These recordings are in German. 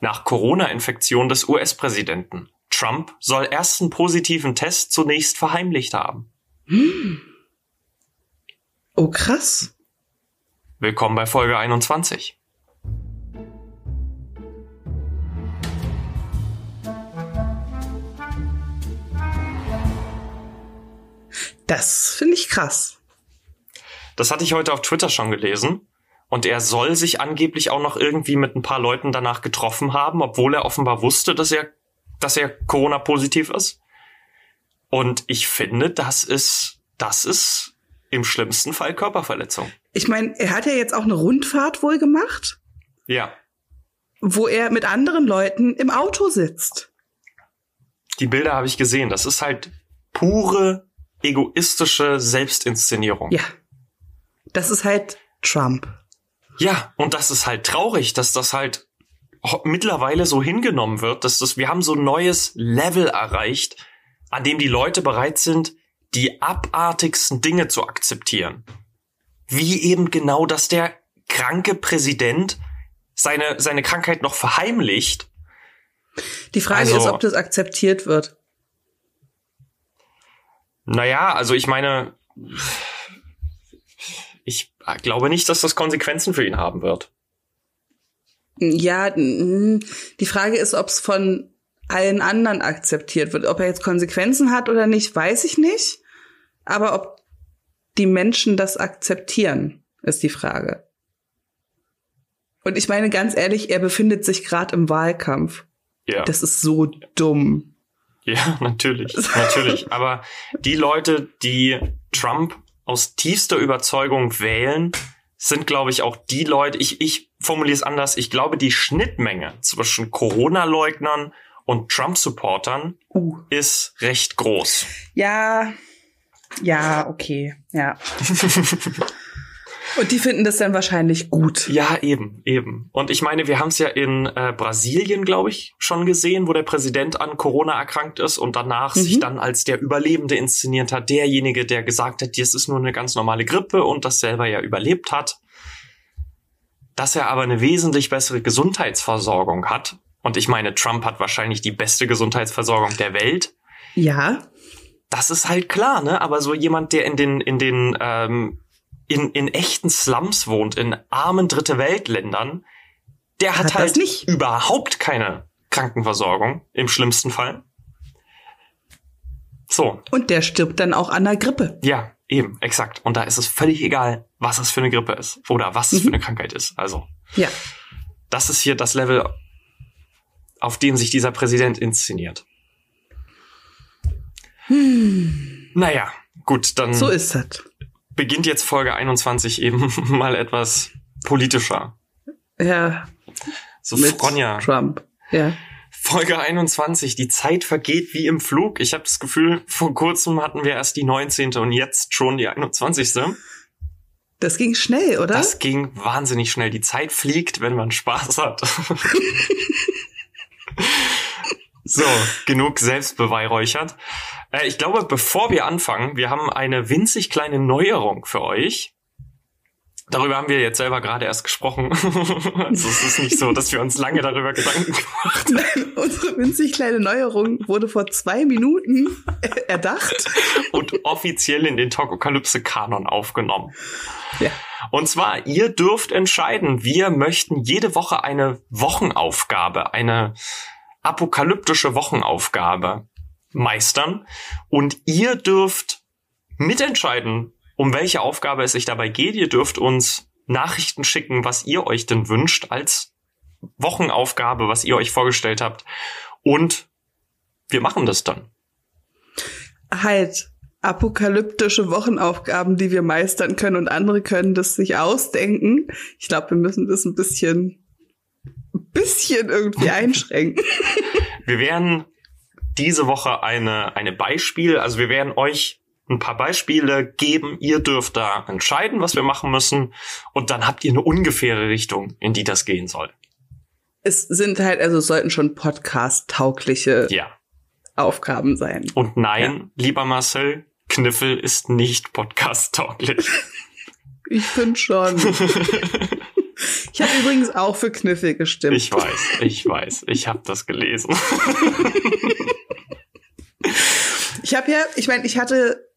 nach Corona-Infektion des US-Präsidenten. Trump soll ersten positiven Test zunächst verheimlicht haben. Oh, krass. Willkommen bei Folge 21. Das finde ich krass. Das hatte ich heute auf Twitter schon gelesen. Und er soll sich angeblich auch noch irgendwie mit ein paar Leuten danach getroffen haben, obwohl er offenbar wusste, dass er, dass er Corona-positiv ist. Und ich finde, das ist, das ist im schlimmsten Fall Körperverletzung. Ich meine, er hat ja jetzt auch eine Rundfahrt wohl gemacht. Ja. Wo er mit anderen Leuten im Auto sitzt. Die Bilder habe ich gesehen. Das ist halt pure egoistische Selbstinszenierung. Ja. Das ist halt Trump. Ja, und das ist halt traurig, dass das halt mittlerweile so hingenommen wird, dass das, wir haben so ein neues Level erreicht, an dem die Leute bereit sind, die abartigsten Dinge zu akzeptieren. Wie eben genau, dass der kranke Präsident seine, seine Krankheit noch verheimlicht. Die Frage also, ist, ob das akzeptiert wird. Naja, also ich meine, glaube nicht, dass das Konsequenzen für ihn haben wird. Ja, die Frage ist, ob es von allen anderen akzeptiert wird. Ob er jetzt Konsequenzen hat oder nicht, weiß ich nicht. Aber ob die Menschen das akzeptieren, ist die Frage. Und ich meine ganz ehrlich, er befindet sich gerade im Wahlkampf. Ja. Das ist so dumm. Ja, natürlich, natürlich. Aber die Leute, die Trump aus tiefster Überzeugung wählen, sind, glaube ich, auch die Leute, ich, ich formuliere es anders, ich glaube, die Schnittmenge zwischen Corona-Leugnern und Trump-Supportern uh. ist recht groß. Ja, ja, okay, ja. Und die finden das dann wahrscheinlich gut. Ja, eben, eben. Und ich meine, wir haben es ja in äh, Brasilien, glaube ich, schon gesehen, wo der Präsident an Corona erkrankt ist und danach mhm. sich dann als der Überlebende inszeniert hat, derjenige, der gesagt hat, das ist nur eine ganz normale Grippe und das selber ja überlebt hat. Dass er aber eine wesentlich bessere Gesundheitsversorgung hat. Und ich meine, Trump hat wahrscheinlich die beste Gesundheitsversorgung der Welt. Ja. Das ist halt klar, ne? Aber so jemand, der in den, in den ähm, in, in echten Slums wohnt, in armen Dritte Weltländern, der hat, hat halt nicht. überhaupt keine Krankenversorgung, im schlimmsten Fall. So. Und der stirbt dann auch an der Grippe. Ja, eben, exakt. Und da ist es völlig egal, was es für eine Grippe ist oder was es mhm. für eine Krankheit ist. Also. Ja. Das ist hier das Level, auf dem sich dieser Präsident inszeniert. Hm. Naja, gut, dann. So ist das beginnt jetzt Folge 21 eben mal etwas politischer. Ja. So mit Fronja. Trump. Ja. Folge 21, die Zeit vergeht wie im Flug. Ich habe das Gefühl, vor kurzem hatten wir erst die 19. und jetzt schon die 21. Das ging schnell, oder? Das ging wahnsinnig schnell. Die Zeit fliegt, wenn man Spaß hat. so, genug selbstbeweihräuchert. Äh, ich glaube, bevor wir anfangen, wir haben eine winzig kleine Neuerung für euch. Darüber haben wir jetzt selber gerade erst gesprochen. also es ist nicht so, dass wir uns lange darüber Gedanken gemacht haben. Nein, unsere winzig kleine Neuerung wurde vor zwei Minuten erdacht. Und offiziell in den Tokokalypse-Kanon aufgenommen. Ja. Und zwar, ihr dürft entscheiden, wir möchten jede Woche eine Wochenaufgabe, eine apokalyptische Wochenaufgabe meistern. Und ihr dürft mitentscheiden, um welche Aufgabe es sich dabei geht. Ihr dürft uns Nachrichten schicken, was ihr euch denn wünscht als Wochenaufgabe, was ihr euch vorgestellt habt. Und wir machen das dann. Halt apokalyptische Wochenaufgaben, die wir meistern können und andere können das sich ausdenken. Ich glaube, wir müssen das ein bisschen, bisschen irgendwie einschränken. wir werden diese Woche eine, eine Beispiel. Also wir werden euch ein paar Beispiele geben. Ihr dürft da entscheiden, was wir machen müssen. Und dann habt ihr eine ungefähre Richtung, in die das gehen soll. Es sind halt, also sollten schon podcast-taugliche ja. Aufgaben sein. Und nein, ja. lieber Marcel, Kniffel ist nicht podcast-tauglich. ich finde schon. Ich habe übrigens auch für Kniffel gestimmt. Ich weiß, ich weiß. Ich habe das gelesen. ich habe ja, ich meine, ich hatte,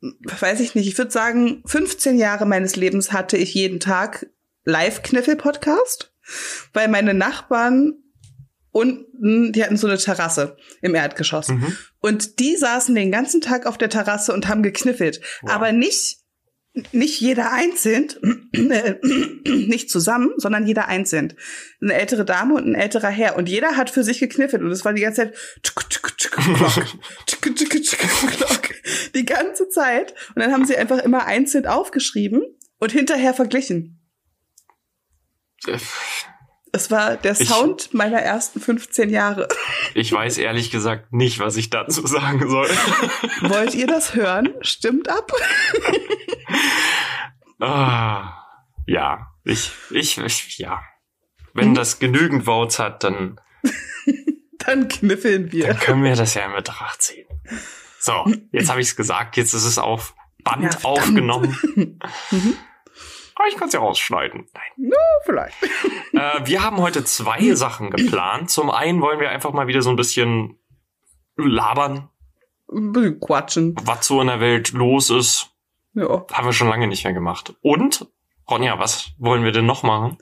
weiß ich nicht, ich würde sagen, 15 Jahre meines Lebens hatte ich jeden Tag Live-Kniffel-Podcast, weil meine Nachbarn unten, die hatten so eine Terrasse im Erdgeschoss. Mhm. Und die saßen den ganzen Tag auf der Terrasse und haben gekniffelt. Wow. Aber nicht, nicht jeder einzeln, äh, nicht zusammen, sondern jeder einzeln. Eine ältere Dame und ein älterer Herr. Und jeder hat für sich gekniffelt. Und es war die ganze Zeit die ganze Zeit. Und dann haben sie einfach immer einzeln aufgeschrieben und hinterher verglichen. Es war der Sound ich, meiner ersten 15 Jahre. Ich weiß ehrlich gesagt nicht, was ich dazu sagen soll. Wollt ihr das hören? Stimmt ab. ah, ja, ich, ich, ich, ja. Wenn das genügend Votes hat, dann. dann kniffeln wir. Dann können wir das ja in Betracht ziehen. So, jetzt habe ich es gesagt, jetzt ist es auf Band ja, aufgenommen. mhm. Aber ich kann es ja rausschneiden. Nein. No, vielleicht. Äh, wir haben heute zwei Sachen geplant. Zum einen wollen wir einfach mal wieder so ein bisschen labern. Quatschen. Was so in der Welt los ist. Ja. Haben wir schon lange nicht mehr gemacht. Und, Ronja, was wollen wir denn noch machen?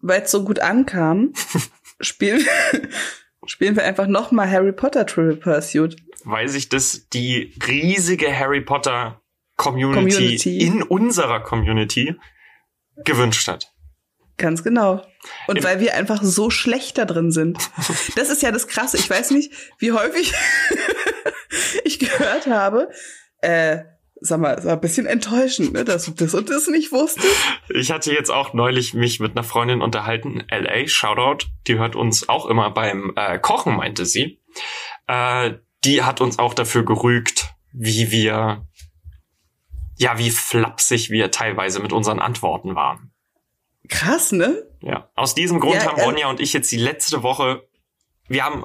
Weil es so gut ankam, spielen, spielen wir einfach noch mal Harry Potter Trivial Pursuit. Weil sich das die riesige Harry Potter Community, Community. in unserer Community gewünscht hat. Ganz genau. Und Im weil wir einfach so schlecht da drin sind. Das ist ja das Krasse. Ich weiß nicht, wie häufig ich gehört habe, äh, sag mal, ein bisschen enttäuschend, ne, dass du das und das nicht wusstest. Ich hatte jetzt auch neulich mich mit einer Freundin unterhalten, LA, Shoutout, die hört uns auch immer beim äh, Kochen, meinte sie. Äh, die hat uns auch dafür gerügt, wie wir ja, wie flapsig wir teilweise mit unseren Antworten waren. Krass, ne? Ja. Aus diesem Grund ja, haben Ronja und ich jetzt die letzte Woche, wir haben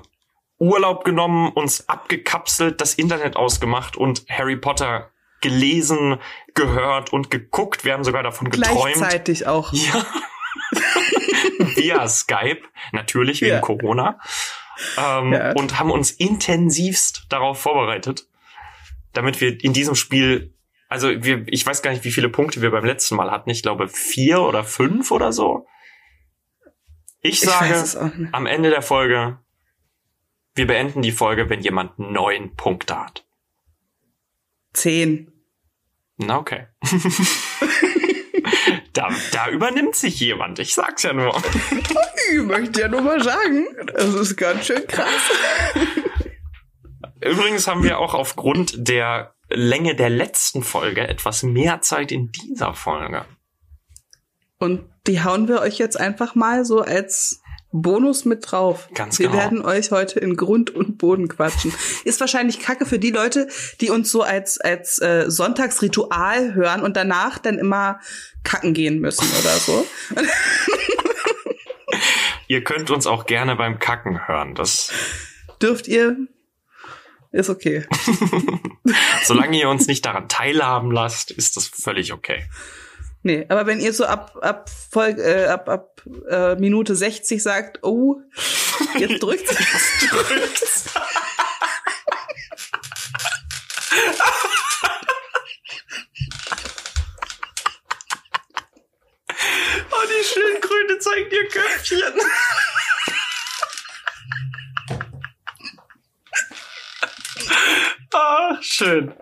Urlaub genommen, uns abgekapselt, das Internet ausgemacht und Harry Potter gelesen, gehört und geguckt. Wir haben sogar davon geträumt. Gleichzeitig auch. Ja. Via Skype, natürlich wegen ja. Corona. Ähm, ja. Und haben uns intensivst darauf vorbereitet, damit wir in diesem Spiel also wir, ich weiß gar nicht, wie viele Punkte wir beim letzten Mal hatten. Ich glaube vier oder fünf oder so. Ich sage ich am Ende der Folge, wir beenden die Folge, wenn jemand neun Punkte hat. Zehn. Na okay. da, da übernimmt sich jemand. Ich sag's ja nur. Ich möchte ja nur mal sagen, das ist ganz schön krass. Übrigens haben wir auch aufgrund der Länge der letzten Folge etwas mehr Zeit in dieser Folge. Und die hauen wir euch jetzt einfach mal so als Bonus mit drauf. Ganz wir genau. Wir werden euch heute in Grund und Boden quatschen. Ist wahrscheinlich kacke für die Leute, die uns so als, als äh, Sonntagsritual hören und danach dann immer kacken gehen müssen oder so. ihr könnt uns auch gerne beim Kacken hören. Das dürft ihr ist okay. Solange ihr uns nicht daran teilhaben lasst, ist das völlig okay. Nee, aber wenn ihr so ab ab Folge, äh, ab ab äh, Minute 60 sagt, oh, jetzt drückt jetzt drückt's. oh, die Schildkröte zeigt ihr Köpfchen. Ah, schön.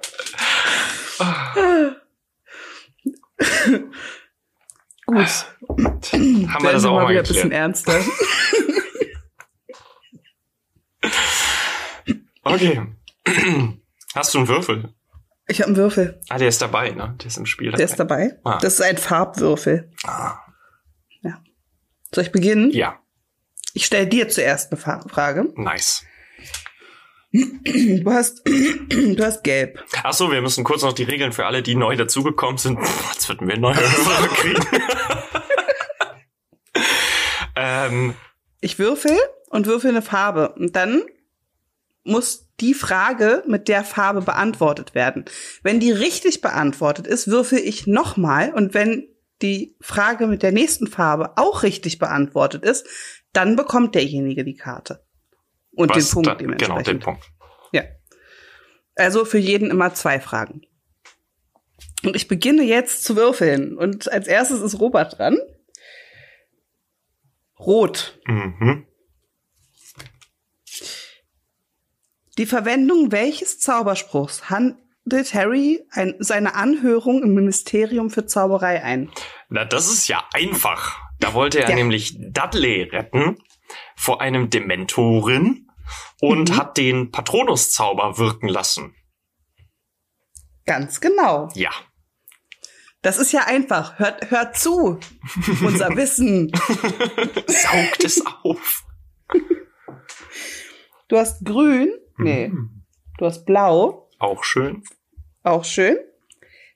Ah. Gut. Haben wir das auch mal wieder ein bisschen ernster. okay. Hast du einen Würfel? Ich habe einen Würfel. Ah, der ist dabei, ne? Der ist im Spiel dabei. Der ist dabei. Ah. Das ist ein Farbwürfel. Ah. Ja. Soll ich beginnen? Ja. Ich stelle dir zuerst eine Frage. Nice. Du hast, du hast gelb. Ach so, wir müssen kurz noch die Regeln für alle, die neu dazugekommen sind. Jetzt würden wir neue Hörer kriegen. ähm, ich würfel und würfel eine Farbe. Und dann muss die Frage mit der Farbe beantwortet werden. Wenn die richtig beantwortet ist, würfel ich nochmal. Und wenn die Frage mit der nächsten Farbe auch richtig beantwortet ist, dann bekommt derjenige die Karte. Und Was den Punkt da, dementsprechend. Genau, den Punkt. Ja. Also für jeden immer zwei Fragen. Und ich beginne jetzt zu würfeln. Und als erstes ist Robert dran. Rot. Mhm. Die Verwendung welches Zauberspruchs handelt Harry ein, seine Anhörung im Ministerium für Zauberei ein? Na, das ist ja einfach. Da wollte er Ja. nämlich Dudley retten vor einem Dementoren und Mhm. hat den Patronuszauber wirken lassen. Ganz genau. Ja. Das ist ja einfach. Hört, hört zu. Unser Wissen. Saugt es auf. Du hast grün. Nee. Mhm. Du hast blau. Auch schön. Auch schön.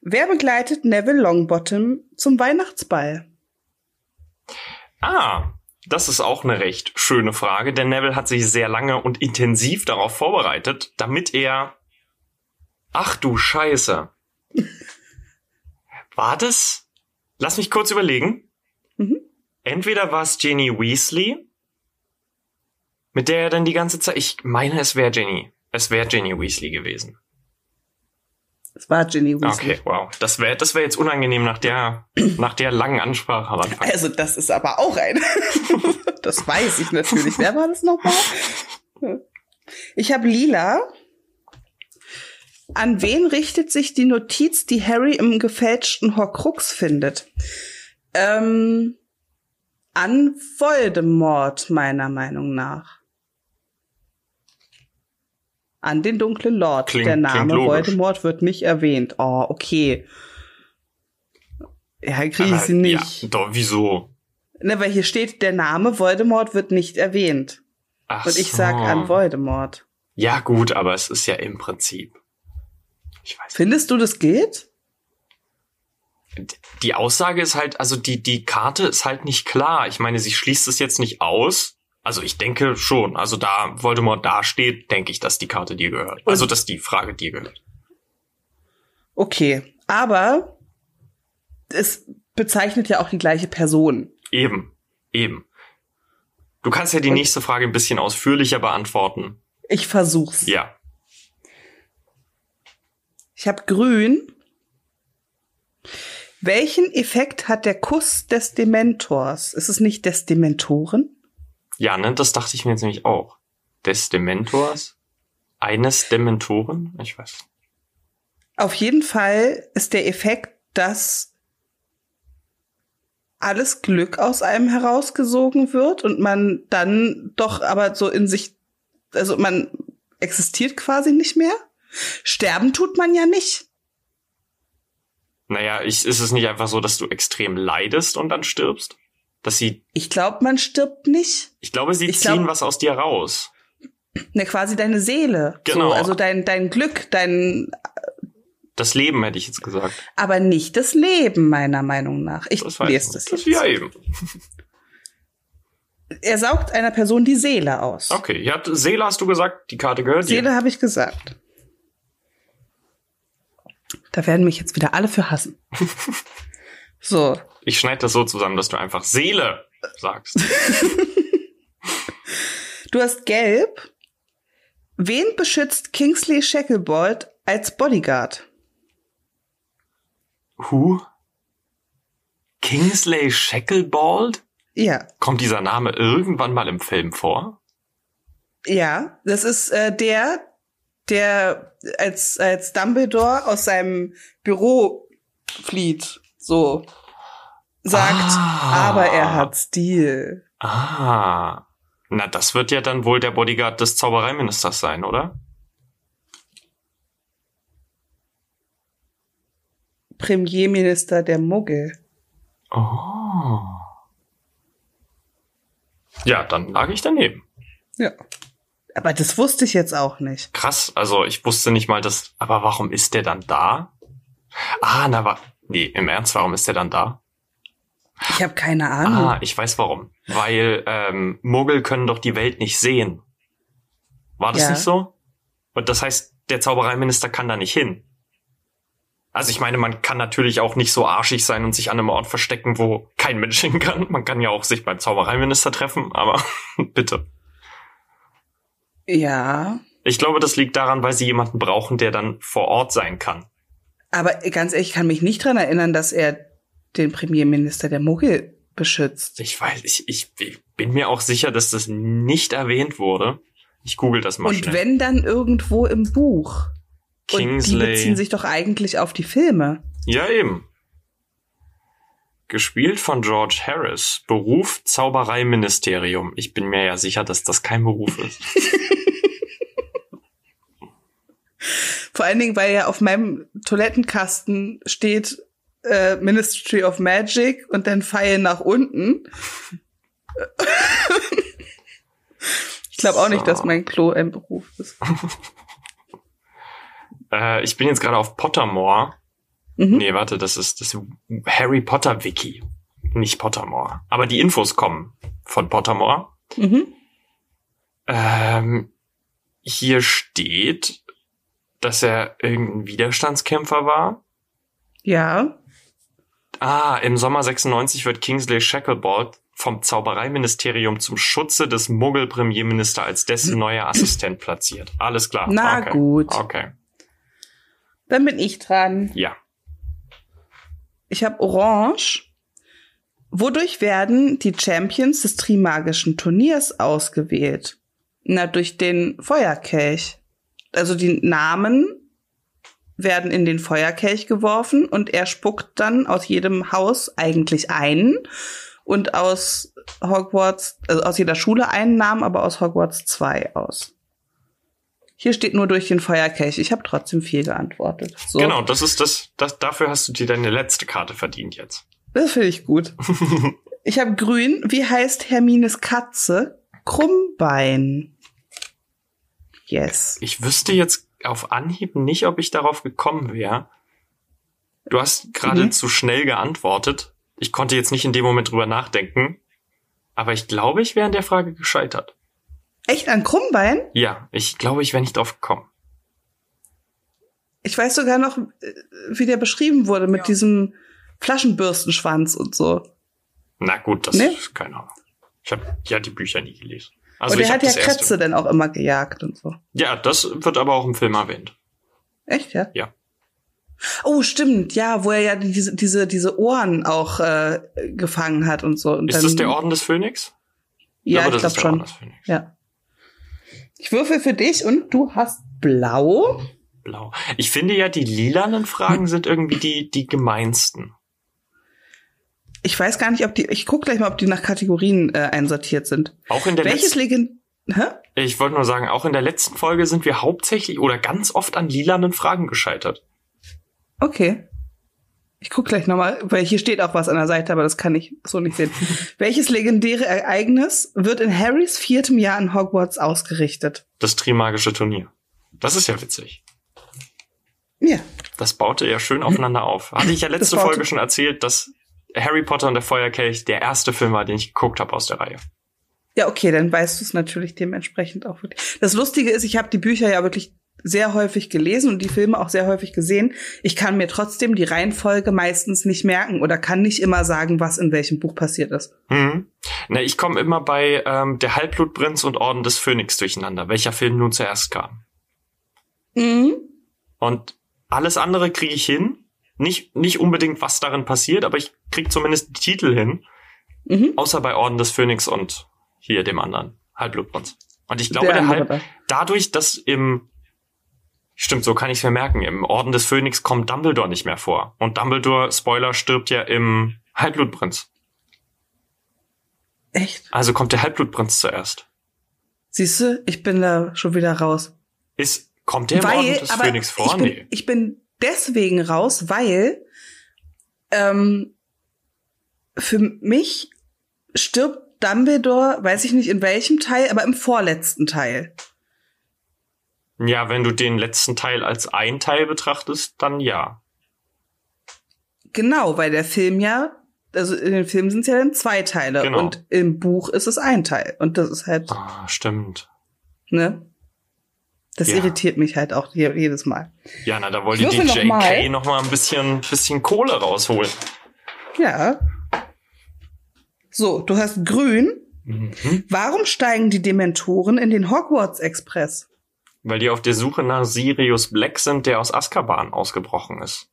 Wer begleitet Neville Longbottom zum Weihnachtsball? Ah, das ist auch eine recht schöne Frage, denn Neville hat sich sehr lange und intensiv darauf vorbereitet, damit er. Ach du Scheiße. War das? Lass mich kurz überlegen. Mhm. Entweder war es Ginny Weasley, mit der er dann die ganze Zeit. Ich meine, es wäre Ginny. Es wäre Ginny Weasley gewesen. Es war Ginny Weasley. Okay, wow. Das wäre das wär jetzt unangenehm nach der, nach der langen Ansprache am Anfang. Also das ist aber auch ein. das weiß ich natürlich. Wer war das nochmal? Ich habe lila. An wen richtet sich die Notiz, die Harry im gefälschten Horcrux findet? Ähm, an Voldemort, meiner Meinung nach. An den dunklen Lord. Klingt- Der Name. Voldemort wird nicht erwähnt. Oh, okay. Ja, kriege ich sie nicht. Ja, doch, wieso? Ne, weil hier steht, der Name Voldemort wird nicht erwähnt. Ach Und ich so. sag an Voldemort. Ja, gut, aber es ist ja im Prinzip. Ich weiß. Findest du, das geht? Die Aussage ist halt, also die, die Karte ist halt nicht klar. Ich meine, sie schließt es jetzt nicht aus. Also ich denke schon. Also da Voldemort dasteht, denke ich, dass die Karte dir gehört. Also dass die Frage dir gehört. Okay. Aber es bezeichnet ja auch die gleiche Person. Eben. Eben. Du kannst ja die Und- nächste Frage ein bisschen ausführlicher beantworten. Ich versuch's. Ja. Ich habe grün. Welchen Effekt hat der Kuss des Dementors? Ist es nicht des Dementoren? Ja, ne, das dachte ich mir jetzt nämlich auch. Des Dementors? Eines Dementoren? Ich weiß. Auf jeden Fall ist der Effekt, dass alles Glück aus einem herausgesogen wird und man dann doch aber so in sich, also man existiert quasi nicht mehr. Sterben tut man ja nicht. Naja, ich, ist es nicht einfach so, dass du extrem leidest und dann stirbst? Dass sie, Ich glaube, man stirbt nicht. ich glaube, sie Ich ziehen glaub- was aus dir raus. Ne, quasi deine Seele. Genau. So, also dein, dein Glück, dein, Das Leben hätte ich jetzt gesagt. aber nicht das Leben, meiner Meinung nach. Ich Das lese das Das jetzt. ja eben. Er saugt einer Person die Seele aus. Okay, ja, Seele hast du gesagt, die Karte gehört Seele dir. habe ich gesagt. Da werden mich jetzt wieder alle für hassen. so, Ich schneide das so zusammen, dass du einfach Seele sagst. du hast gelb. Wen beschützt Kingsley Shacklebolt als Bodyguard? Who? Kingsley Shacklebolt? Ja, Kommt dieser Name irgendwann mal im Film vor? ja, das ist äh, der, der als als Dumbledore aus seinem Büro flieht, so sagt, Ah. aber er hat Stil. Ah. Na, das wird ja dann wohl der Bodyguard des Zaubereiministers sein, oder? Premierminister der Muggel. Oh. Ja, dann lag ich daneben. Ja. Aber das wusste ich jetzt auch nicht. Krass, also ich wusste nicht mal, dass. Aber warum ist der dann da? Ah, na, wa nee, im Ernst, warum ist der dann da? Ich habe keine Ahnung. Ah, ich weiß warum. Weil ähm, Muggel können doch die Welt nicht sehen. War das Ja. nicht so? Und das heißt, der Zaubereiminister kann da nicht hin. Also ich meine, man kann natürlich auch nicht so arschig sein und sich an einem Ort verstecken, wo kein Mensch hin kann. Man kann ja auch sich beim Zaubereiminister treffen, aber bitte. Ja. Ich glaube, das liegt daran, weil sie jemanden brauchen, der dann vor Ort sein kann. Aber ganz ehrlich, ich kann mich nicht dran erinnern, dass er den Premierminister der Muggel beschützt. Ich weiß, ich, ich, ich bin mir auch sicher, dass das nicht erwähnt wurde. Ich google das mal Und schnell. wenn dann irgendwo im Buch. Und die Kingsley. beziehen sich doch eigentlich auf die Filme. Ja, eben. Gespielt von George Harris. Beruf Zaubereiministerium. Ich bin mir ja sicher, dass das kein Beruf ist. Vor allen Dingen, weil ja auf meinem Toilettenkasten steht äh, Ministry of Magic und dann Pfeil nach unten. ich glaube auch nicht, So. dass mein Klo ein Beruf ist. äh, ich bin jetzt gerade auf Pottermore. Mhm. Nee, warte, das ist das Harry Potter Wiki. Nicht Pottermore. Aber die Infos kommen von Pottermore. Mhm. Ähm, hier steht, dass er irgendein Widerstandskämpfer war. Ja. Ah, im Sommer 96 wird Kingsley Shacklebolt vom Zaubereiministerium zum Schutze des Muggel-Premierminister als dessen neuer Assistent platziert. Alles klar. Na okay. gut. Okay. Dann bin ich dran. Ja. Ich habe Orange. Wodurch werden die Champions des Trimagischen Turniers ausgewählt? Na, durch den Feuerkelch. Also die Namen werden in den Feuerkelch geworfen und er spuckt dann aus jedem Haus eigentlich einen und aus Hogwarts, also aus jeder Schule einen Namen, aber aus Hogwarts zwei aus. Hier steht nur durch den Feuerkelch. Ich habe trotzdem viel geantwortet. So. Genau, das ist das, das, dafür hast du dir deine letzte Karte verdient jetzt. Das finde ich gut. ich habe grün. Wie heißt Hermines Katze? Krummbein. Yes. Ich wüsste jetzt auf Anhieb nicht, ob ich darauf gekommen wäre. Du hast gerade Mhm. zu schnell geantwortet. Ich konnte jetzt nicht in dem Moment drüber nachdenken. Aber ich glaube, ich wäre an der Frage gescheitert. Echt an Krummbein? Ja, ich glaube, ich wäre nicht drauf gekommen. Ich weiß sogar noch, äh, wie der beschrieben wurde mit Ja. diesem Flaschenbürstenschwanz und so. Na gut, das Nee? ist keine Ahnung. Ich habe ja die Bücher nie gelesen. Also und ich hat ja Kretze dann auch immer gejagt und so. Ja, das wird aber auch im Film erwähnt. Echt, ja? Ja. Oh, stimmt, ja, wo er ja diese, diese, diese Ohren auch äh, gefangen hat und so. Und Ist dann, das der Orden des Phönix? Ja, ich das glaube schon. des Phönix. Ja. Ich würfel für dich und du hast blau. Blau. Ich finde ja, die lilanen Fragen sind irgendwie die, die gemeinsten. Ich weiß gar nicht, ob die. Ich guck gleich mal, ob die nach Kategorien äh, einsortiert sind. Auch in der Welches letzten, Legend. Hä? ich wollte nur sagen, auch in der letzten Folge sind wir hauptsächlich oder ganz oft an lilanen Fragen gescheitert. Okay. Ich guck gleich nochmal, weil hier steht auch was an der Seite, aber das kann ich so nicht sehen. Welches legendäre Ereignis wird in Harrys viertem Jahr in Hogwarts ausgerichtet? Das Trimagische Turnier. Das ist ja witzig. Ja. Das baute ja schön aufeinander auf. Hatte ich ja letzte Folge schon erzählt, dass Harry Potter und der Feuerkelch der erste Film war, den ich geguckt habe aus der Reihe. Ja, okay, dann weißt du es natürlich dementsprechend auch wirklich. Das Lustige ist, ich habe die Bücher ja wirklich sehr häufig gelesen und die Filme auch sehr häufig gesehen. Ich kann mir trotzdem die Reihenfolge meistens nicht merken oder kann nicht immer sagen, was in welchem Buch passiert ist. Hm. Na, ich komme immer bei ähm, Der Halbblutprinz und Orden des Phönix durcheinander, welcher Film nun zuerst kam. Mhm. Und alles andere kriege ich hin. Nicht, nicht unbedingt, was darin passiert, aber ich krieg zumindest die Titel hin. Mhm. Außer bei Orden des Phönix und hier dem anderen, Halbblutprinz. Und ich glaube, der, andere Halb, da. dadurch, dass im Stimmt, so kann ich es mir merken. Im Orden des Phönix kommt Dumbledore nicht mehr vor. Und Dumbledore, Spoiler, stirbt ja im Halbblutprinz. Echt? Also kommt der Halbblutprinz zuerst. Siehst du, ich bin da schon wieder raus. Ist, kommt der im Orden des aber Phönix vor? ich bin, Nee. ich bin deswegen raus, weil ähm, für mich stirbt Dumbledore, weiß ich nicht in welchem Teil, aber im vorletzten Teil. Ja, wenn du den letzten Teil als ein Teil betrachtest, dann ja. Genau, weil der Film ja, also in den Filmen sind es ja dann zwei Teile Genau. und im Buch ist es ein Teil. Und das ist halt, Ah, stimmt. ne? Das Ja. irritiert mich halt auch je- jedes Mal. Ja, na, da wollte die würfel noch mal. JK noch mal ein bisschen, bisschen Kohle rausholen. Ja. So, du hast grün. Mhm. Warum steigen die Dementoren in den Hogwarts Express? Weil die auf der Suche nach Sirius Black sind, der aus Azkaban ausgebrochen ist.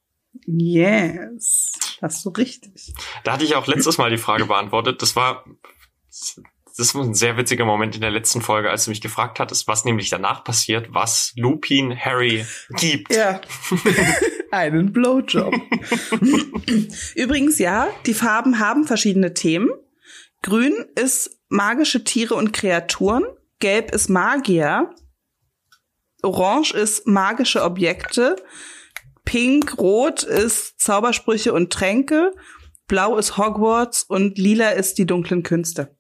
Yes. Hast du richtig. Da hatte ich auch letztes Mal die Frage beantwortet. Das war, das war ein sehr witziger Moment in der letzten Folge, als du mich gefragt hattest, was nämlich danach passiert, was Lupin Harry gibt. Ja. Einen Blowjob. Übrigens, ja, die Farben haben verschiedene Themen. Grün ist magische Tiere und Kreaturen. Gelb ist Magier. Orange ist magische Objekte. Pink, Rot ist Zaubersprüche und Tränke. Blau ist Hogwarts und Lila ist die dunklen Künste.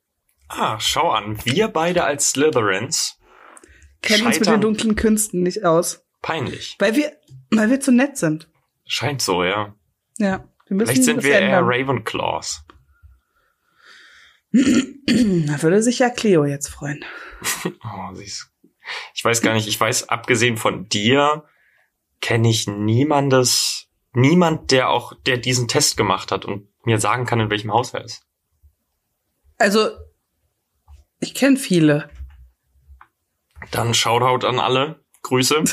Ah, schau an. Wir beide als Slytherins. Kennen uns mit den dunklen Künsten nicht aus. Peinlich. Weil wir, weil wir zu nett sind. Scheint so, ja. Ja. Wir müssen Vielleicht sind wir eher ändern. Ravenclaws. Da würde sich ja Cleo jetzt freuen. Oh, sie ist ich weiß gar nicht, ich weiß, abgesehen von dir, kenne ich niemandes, niemand, der auch, der diesen Test gemacht hat und mir sagen kann, in welchem Haus er ist. Also, ich kenne viele. Dann Shoutout an alle. Grüße.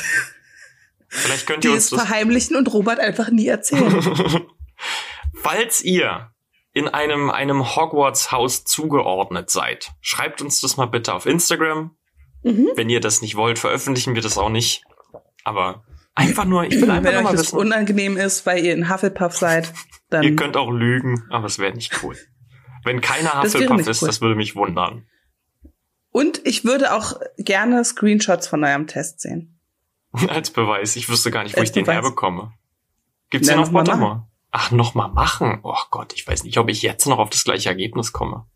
Vielleicht könnt Die ihr es uns das verheimlichen und Robert einfach nie erzählen. Falls ihr in einem, einem Hogwarts-Haus zugeordnet seid, schreibt uns das mal bitte auf Instagram. mhm. Wenn ihr das nicht wollt, veröffentlichen wir das auch nicht. Aber einfach nur, ich will einfach Wenn nur euch das wissen. unangenehm ist, weil ihr in Hufflepuff seid, dann Ihr könnt auch lügen, aber es wäre nicht cool. Wenn keiner Hufflepuff ist, cool. das würde mich wundern. Und ich würde auch gerne Screenshots von eurem Test sehen. Als Beweis. Ich wüsste gar nicht, wo Als ich den Beweis. herbekomme. Gibt's Na, den auf Pottermore? Ach, noch mal machen. Oh Gott, ich weiß nicht, ob ich jetzt noch auf das gleiche Ergebnis komme.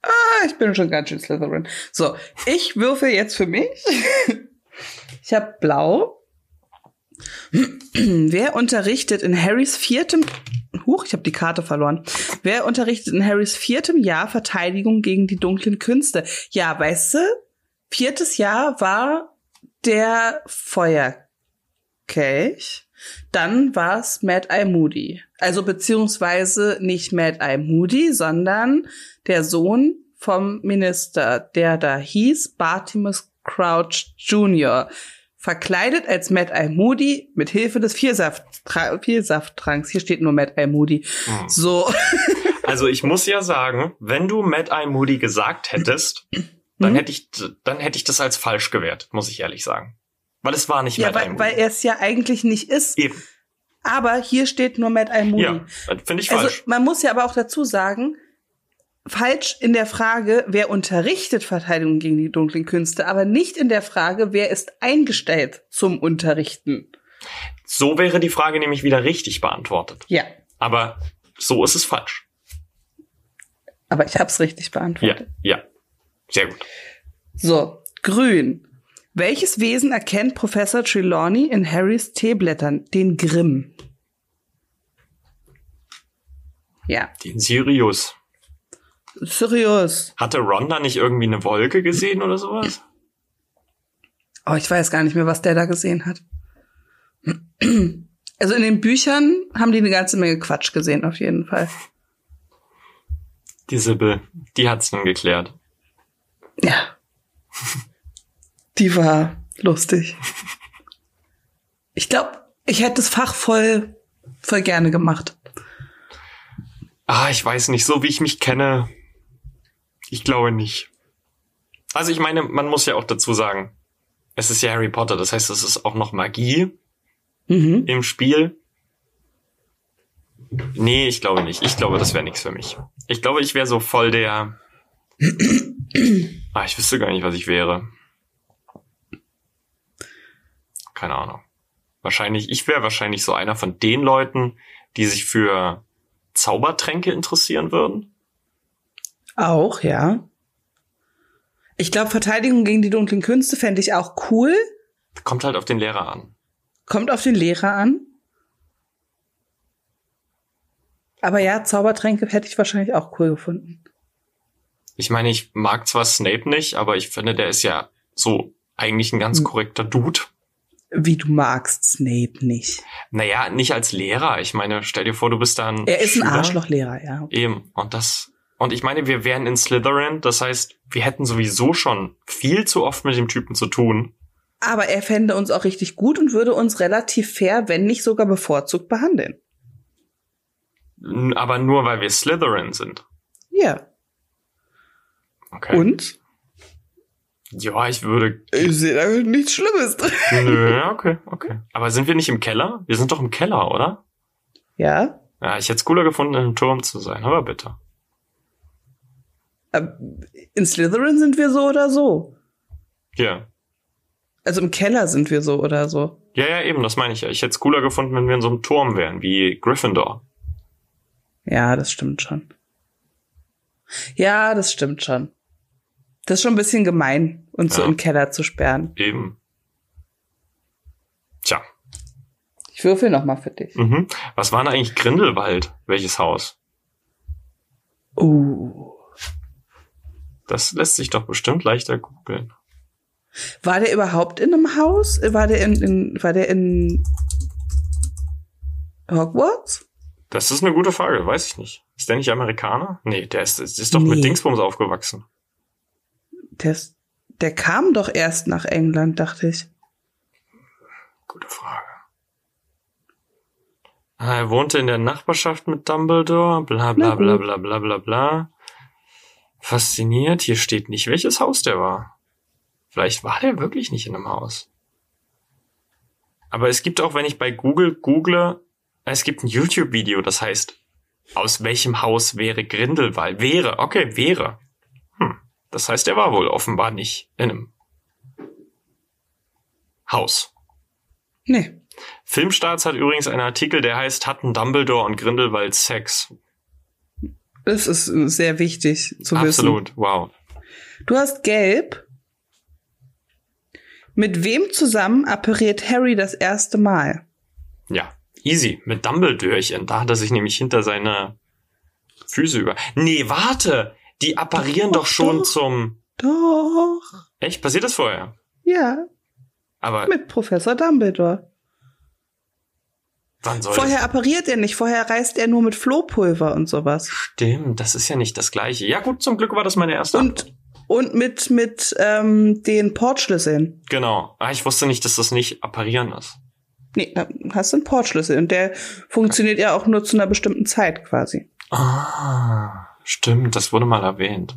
Ah, ich bin schon ganz schön Slytherin. So, ich würfe jetzt für mich. Ich habe blau. Wer unterrichtet in Harrys viertem Huch, ich habe die Karte verloren. Wer unterrichtet in Harrys viertem Jahr Verteidigung gegen die dunklen Künste? Ja, weißt du, viertes Jahr war der Feuerkelch. Dann war's Mad Eye Moody. Also beziehungsweise nicht Mad Eye Moody, sondern der Sohn vom Minister, der da hieß Bartimus Crouch Jr., verkleidet als Mad Eye Moody mit Hilfe des Viersaft Viersafttranks. Hier steht nur Mad Eye Moody. Hm. So, Also ich muss ja sagen, wenn du Mad Eye Moody gesagt hättest, dann Mhm. hätte ich, dann hätte ich das als falsch gewertet, muss ich ehrlich sagen. Weil es war nicht ja, Eye weil, weil er es ja eigentlich nicht ist. Eben. Aber hier steht nur Mad Eye Moody. Ja, finde ich Also falsch. man muss ja aber auch dazu sagen, falsch in der Frage, wer unterrichtet Verteidigung gegen die dunklen Künste, aber nicht in der Frage, wer ist eingestellt zum Unterrichten. So wäre die Frage nämlich wieder richtig beantwortet. Ja, Aber so ist es falsch. aber ich habe es richtig Ja, beantwortet. ja. Sehr gut. So, grün. Welches Wesen erkennt Professor Trelawney in Harrys Teeblättern? Den Grimm. Ja, Den Sirius. Sirius. Hatte Ron da nicht irgendwie eine Wolke gesehen oder sowas? Oh, ich weiß gar nicht mehr, was der da gesehen hat. Also in den Büchern haben die eine ganze Menge Quatsch gesehen, auf jeden Fall. Die Sibyl, die hat's nun geklärt. Ja. Die war lustig. Ich glaube, ich hätte das Fach voll, voll gerne gemacht. Ah, ich weiß nicht, so wie ich mich kenne, ich glaube nicht. Also ich meine, man muss ja auch dazu sagen, es ist ja Harry Potter, das heißt, es ist auch noch Magie Mhm. im Spiel. Nee, ich glaube nicht. Ich glaube, das wäre nichts für mich. Ich glaube, ich wäre so voll der. Ah, ich wüsste gar nicht, was ich wäre. Keine Ahnung. Wahrscheinlich, ich wäre wahrscheinlich so einer von den Leuten, die sich für Zaubertränke interessieren würden. Auch, ja. Ich glaube, Verteidigung gegen die dunklen Künste fände ich auch cool. Kommt halt auf den Lehrer an. Kommt auf den Lehrer an. Aber ja, Zaubertränke hätte ich wahrscheinlich auch cool gefunden. Ich meine, ich mag zwar Snape nicht, aber ich finde, der ist ja so eigentlich ein ganz Hm. korrekter Dude. Wie du magst Snape nicht. Naja, nicht als Lehrer. Ich meine, stell dir vor, du bist da ein Er ist ein Schüler. Arschlochlehrer, ja. Eben. Und das, und ich meine, wir wären in Slytherin. Das heißt, wir hätten sowieso schon viel zu oft mit dem Typen zu tun. Aber er fände uns auch richtig gut und würde uns relativ fair, wenn nicht sogar bevorzugt behandeln. Aber nur, weil wir Slytherin sind. Ja. Okay. Und? Ja, ich würde. Ich sehe da nichts Schlimmes drin. Nö, ja, okay, okay. Aber sind wir nicht im Keller? Wir sind doch im Keller, oder? Ja. Ja, ich hätte es cooler gefunden, im Turm zu sein, aber bitte. Aber In Slytherin sind wir so oder so. Hier. Also im Keller sind wir so oder so. Ja, ja, eben, das meine ich ja. Ich hätte es cooler gefunden, wenn wir in so einem Turm wären, wie Gryffindor. Ja, das stimmt schon. Ja, das stimmt schon. Das ist schon ein bisschen gemein, uns so Ja. im Keller zu sperren. Eben. Tja. Ich würfel noch mal für dich. Mhm. Was war denn eigentlich Grindelwald? Welches Haus? Uh. Das lässt sich doch bestimmt leichter googeln. War der überhaupt in einem Haus? War der in, in war der in Hogwarts? Das ist eine gute Frage, weiß ich nicht. Ist der nicht Amerikaner? Nee, der ist, ist, doch mit Nee. Dingsbums aufgewachsen. Der, ist, der kam doch erst nach England, dachte ich. Gute Frage. Ah, Er wohnte in der Nachbarschaft mit Dumbledore, bla bla bla bla bla bla bla. Fasziniert, hier steht nicht, welches Haus der war. Vielleicht war der wirklich nicht in einem Haus. Aber es gibt auch, wenn ich bei Google google, es gibt ein YouTube-Video, das heißt, aus welchem Haus wäre Grindelwald? Wäre, okay, wäre. Hm. Das heißt, er war wohl offenbar nicht in einem Haus. Nee. Filmstarts hat übrigens einen Artikel, der heißt, hatten Dumbledore und Grindelwald Sex? Das ist sehr wichtig zu wissen. Absolut, wow. Du hast gelb. Mit wem zusammen appariert Harry das erste Mal? Ja, easy. Mit Dumbledorchen. Da hat er sich nämlich hinter seine Füße über. Nee, warte. Die apparieren Doch, doch schon doch. zum. Doch. Echt? Passiert das vorher? Ja, Aber mit Professor Dumbledore. wann soll Vorher das? appariert er nicht, vorher reist er nur mit Flohpulver und sowas. Stimmt, das ist ja nicht das gleiche. Ja gut, zum Glück war das meine erste Und, Antwort. und mit, mit ähm, den Portschlüsseln. Genau. Ah, ich wusste nicht, dass das nicht apparieren ist. Nee, da hast du einen Portschlüssel und der funktioniert ja auch nur zu einer bestimmten Zeit quasi. Ah, stimmt, das wurde mal erwähnt.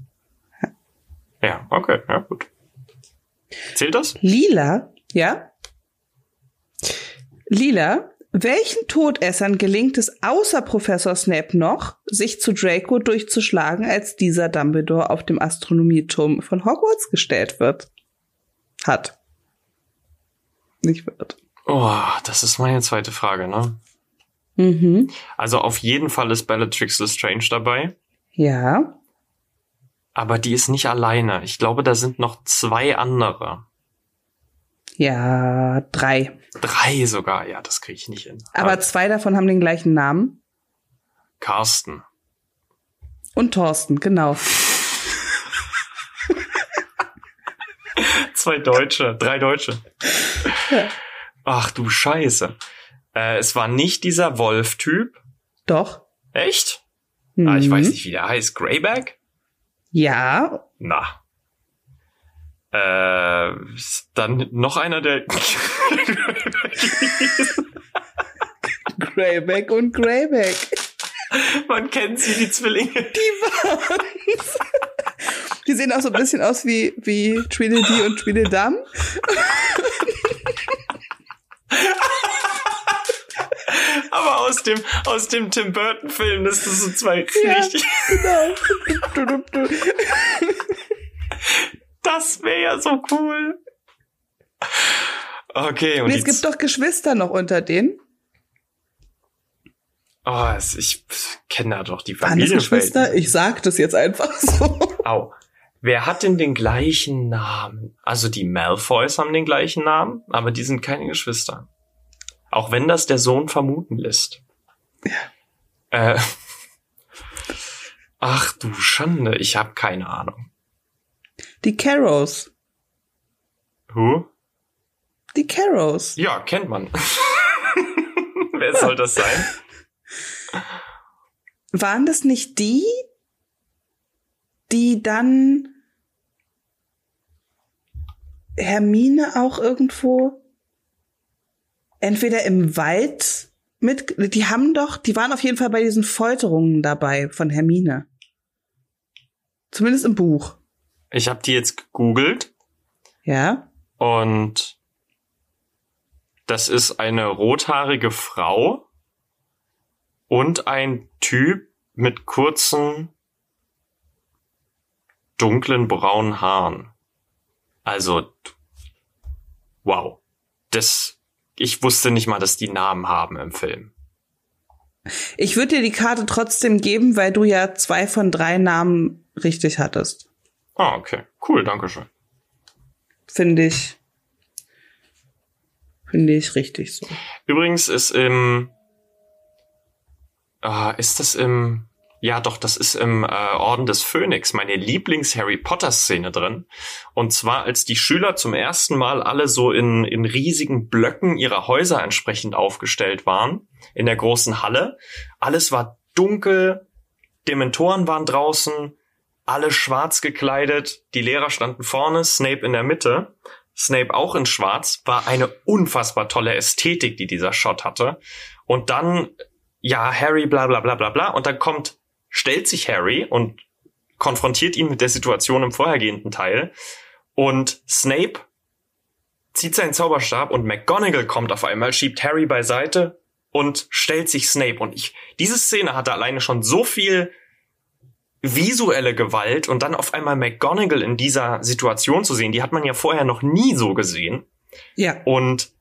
Ja, okay, ja gut. Zählt das? Lila, ja? Lila, welchen Todessern gelingt es außer Professor Snape noch, sich zu Draco durchzuschlagen, als dieser Dumbledore auf dem Astronomieturm von Hogwarts gestellt wird? Hat. Nicht wird. Oh, das ist meine zweite Frage, ne? Mhm. Also auf jeden Fall ist Bellatrix Lestrange dabei, Ja. aber die ist nicht alleine. Ich glaube, da sind noch zwei andere. Ja, drei. Drei sogar, ja, das kriege ich nicht hin. Aber zwei davon haben den gleichen Namen. Carsten. Und Thorsten, genau. Zwei Deutsche, drei Deutsche. Ach du Scheiße. Äh, es war nicht dieser Wolf-Typ. Doch. Echt? Ah, ich Mhm. weiß nicht, wie der heißt. Greyback? Ja. Na. Äh, dann noch einer, der. Greyback und Greyback. Man kennt sie, die Zwillinge. Die waren's. Die sehen auch so ein bisschen aus wie, wie Tweedledee und Tweedledum. Aber aus dem, aus dem Tim Burton Film, das ist so zwei Ja. richtig. Genau. Das wäre ja so cool. Okay, und Nee, es gibt doch Geschwister noch unter denen. Oh, ich kenne da doch die Waren das Geschwister? Familienverhältnisse. Ich sag das jetzt einfach so. Au. Wer hat denn den gleichen Namen? Also die Malfoys haben den gleichen Namen, aber die sind keine Geschwister. Auch wenn das der Sohn vermuten lässt. Äh, Ach du Schande, ich habe keine Ahnung. Die Carrows. Who? Die Carrows. Ja, kennt man. Wer soll das sein? Waren das nicht die, die dann Hermine auch irgendwo entweder im Wald mit, die haben doch, die waren auf jeden Fall bei diesen Folterungen dabei von Hermine. Zumindest im Buch. Ich habe die jetzt gegoogelt. Ja. Und das ist eine rothaarige Frau und ein Typ mit kurzen, dunklen braunen Haaren. Also, wow. Das, ich wusste nicht mal, dass die Namen haben im Film. Ich würde dir die Karte trotzdem geben, weil du ja zwei von drei Namen richtig hattest. Ah, okay. Cool, danke schön. Finde ich. Finde ich richtig so. Übrigens ist im. Äh, ist das im. Ja, doch, das ist im äh, Orden des Phönix meine Lieblings-Harry Potter-Szene drin. Und zwar, als die Schüler zum ersten Mal alle so in, in riesigen Blöcken ihrer Häuser entsprechend aufgestellt waren, in der großen Halle. Alles war dunkel, Dementoren waren draußen, alle schwarz gekleidet, die Lehrer standen vorne, Snape in der Mitte. Snape auch in schwarz, war eine unfassbar tolle Ästhetik, die dieser Shot hatte. Und dann, ja, Harry, bla bla bla bla bla. Und dann kommt stellt sich Harry und konfrontiert ihn mit der Situation im vorhergehenden Teil. Und Snape zieht seinen Zauberstab und McGonagall kommt auf einmal, schiebt Harry beiseite und stellt sich Snape. Und ich, diese Szene hatte alleine schon so viel visuelle Gewalt und dann auf einmal McGonagall in dieser Situation zu sehen, die hat man ja vorher noch nie so gesehen. Ja. Und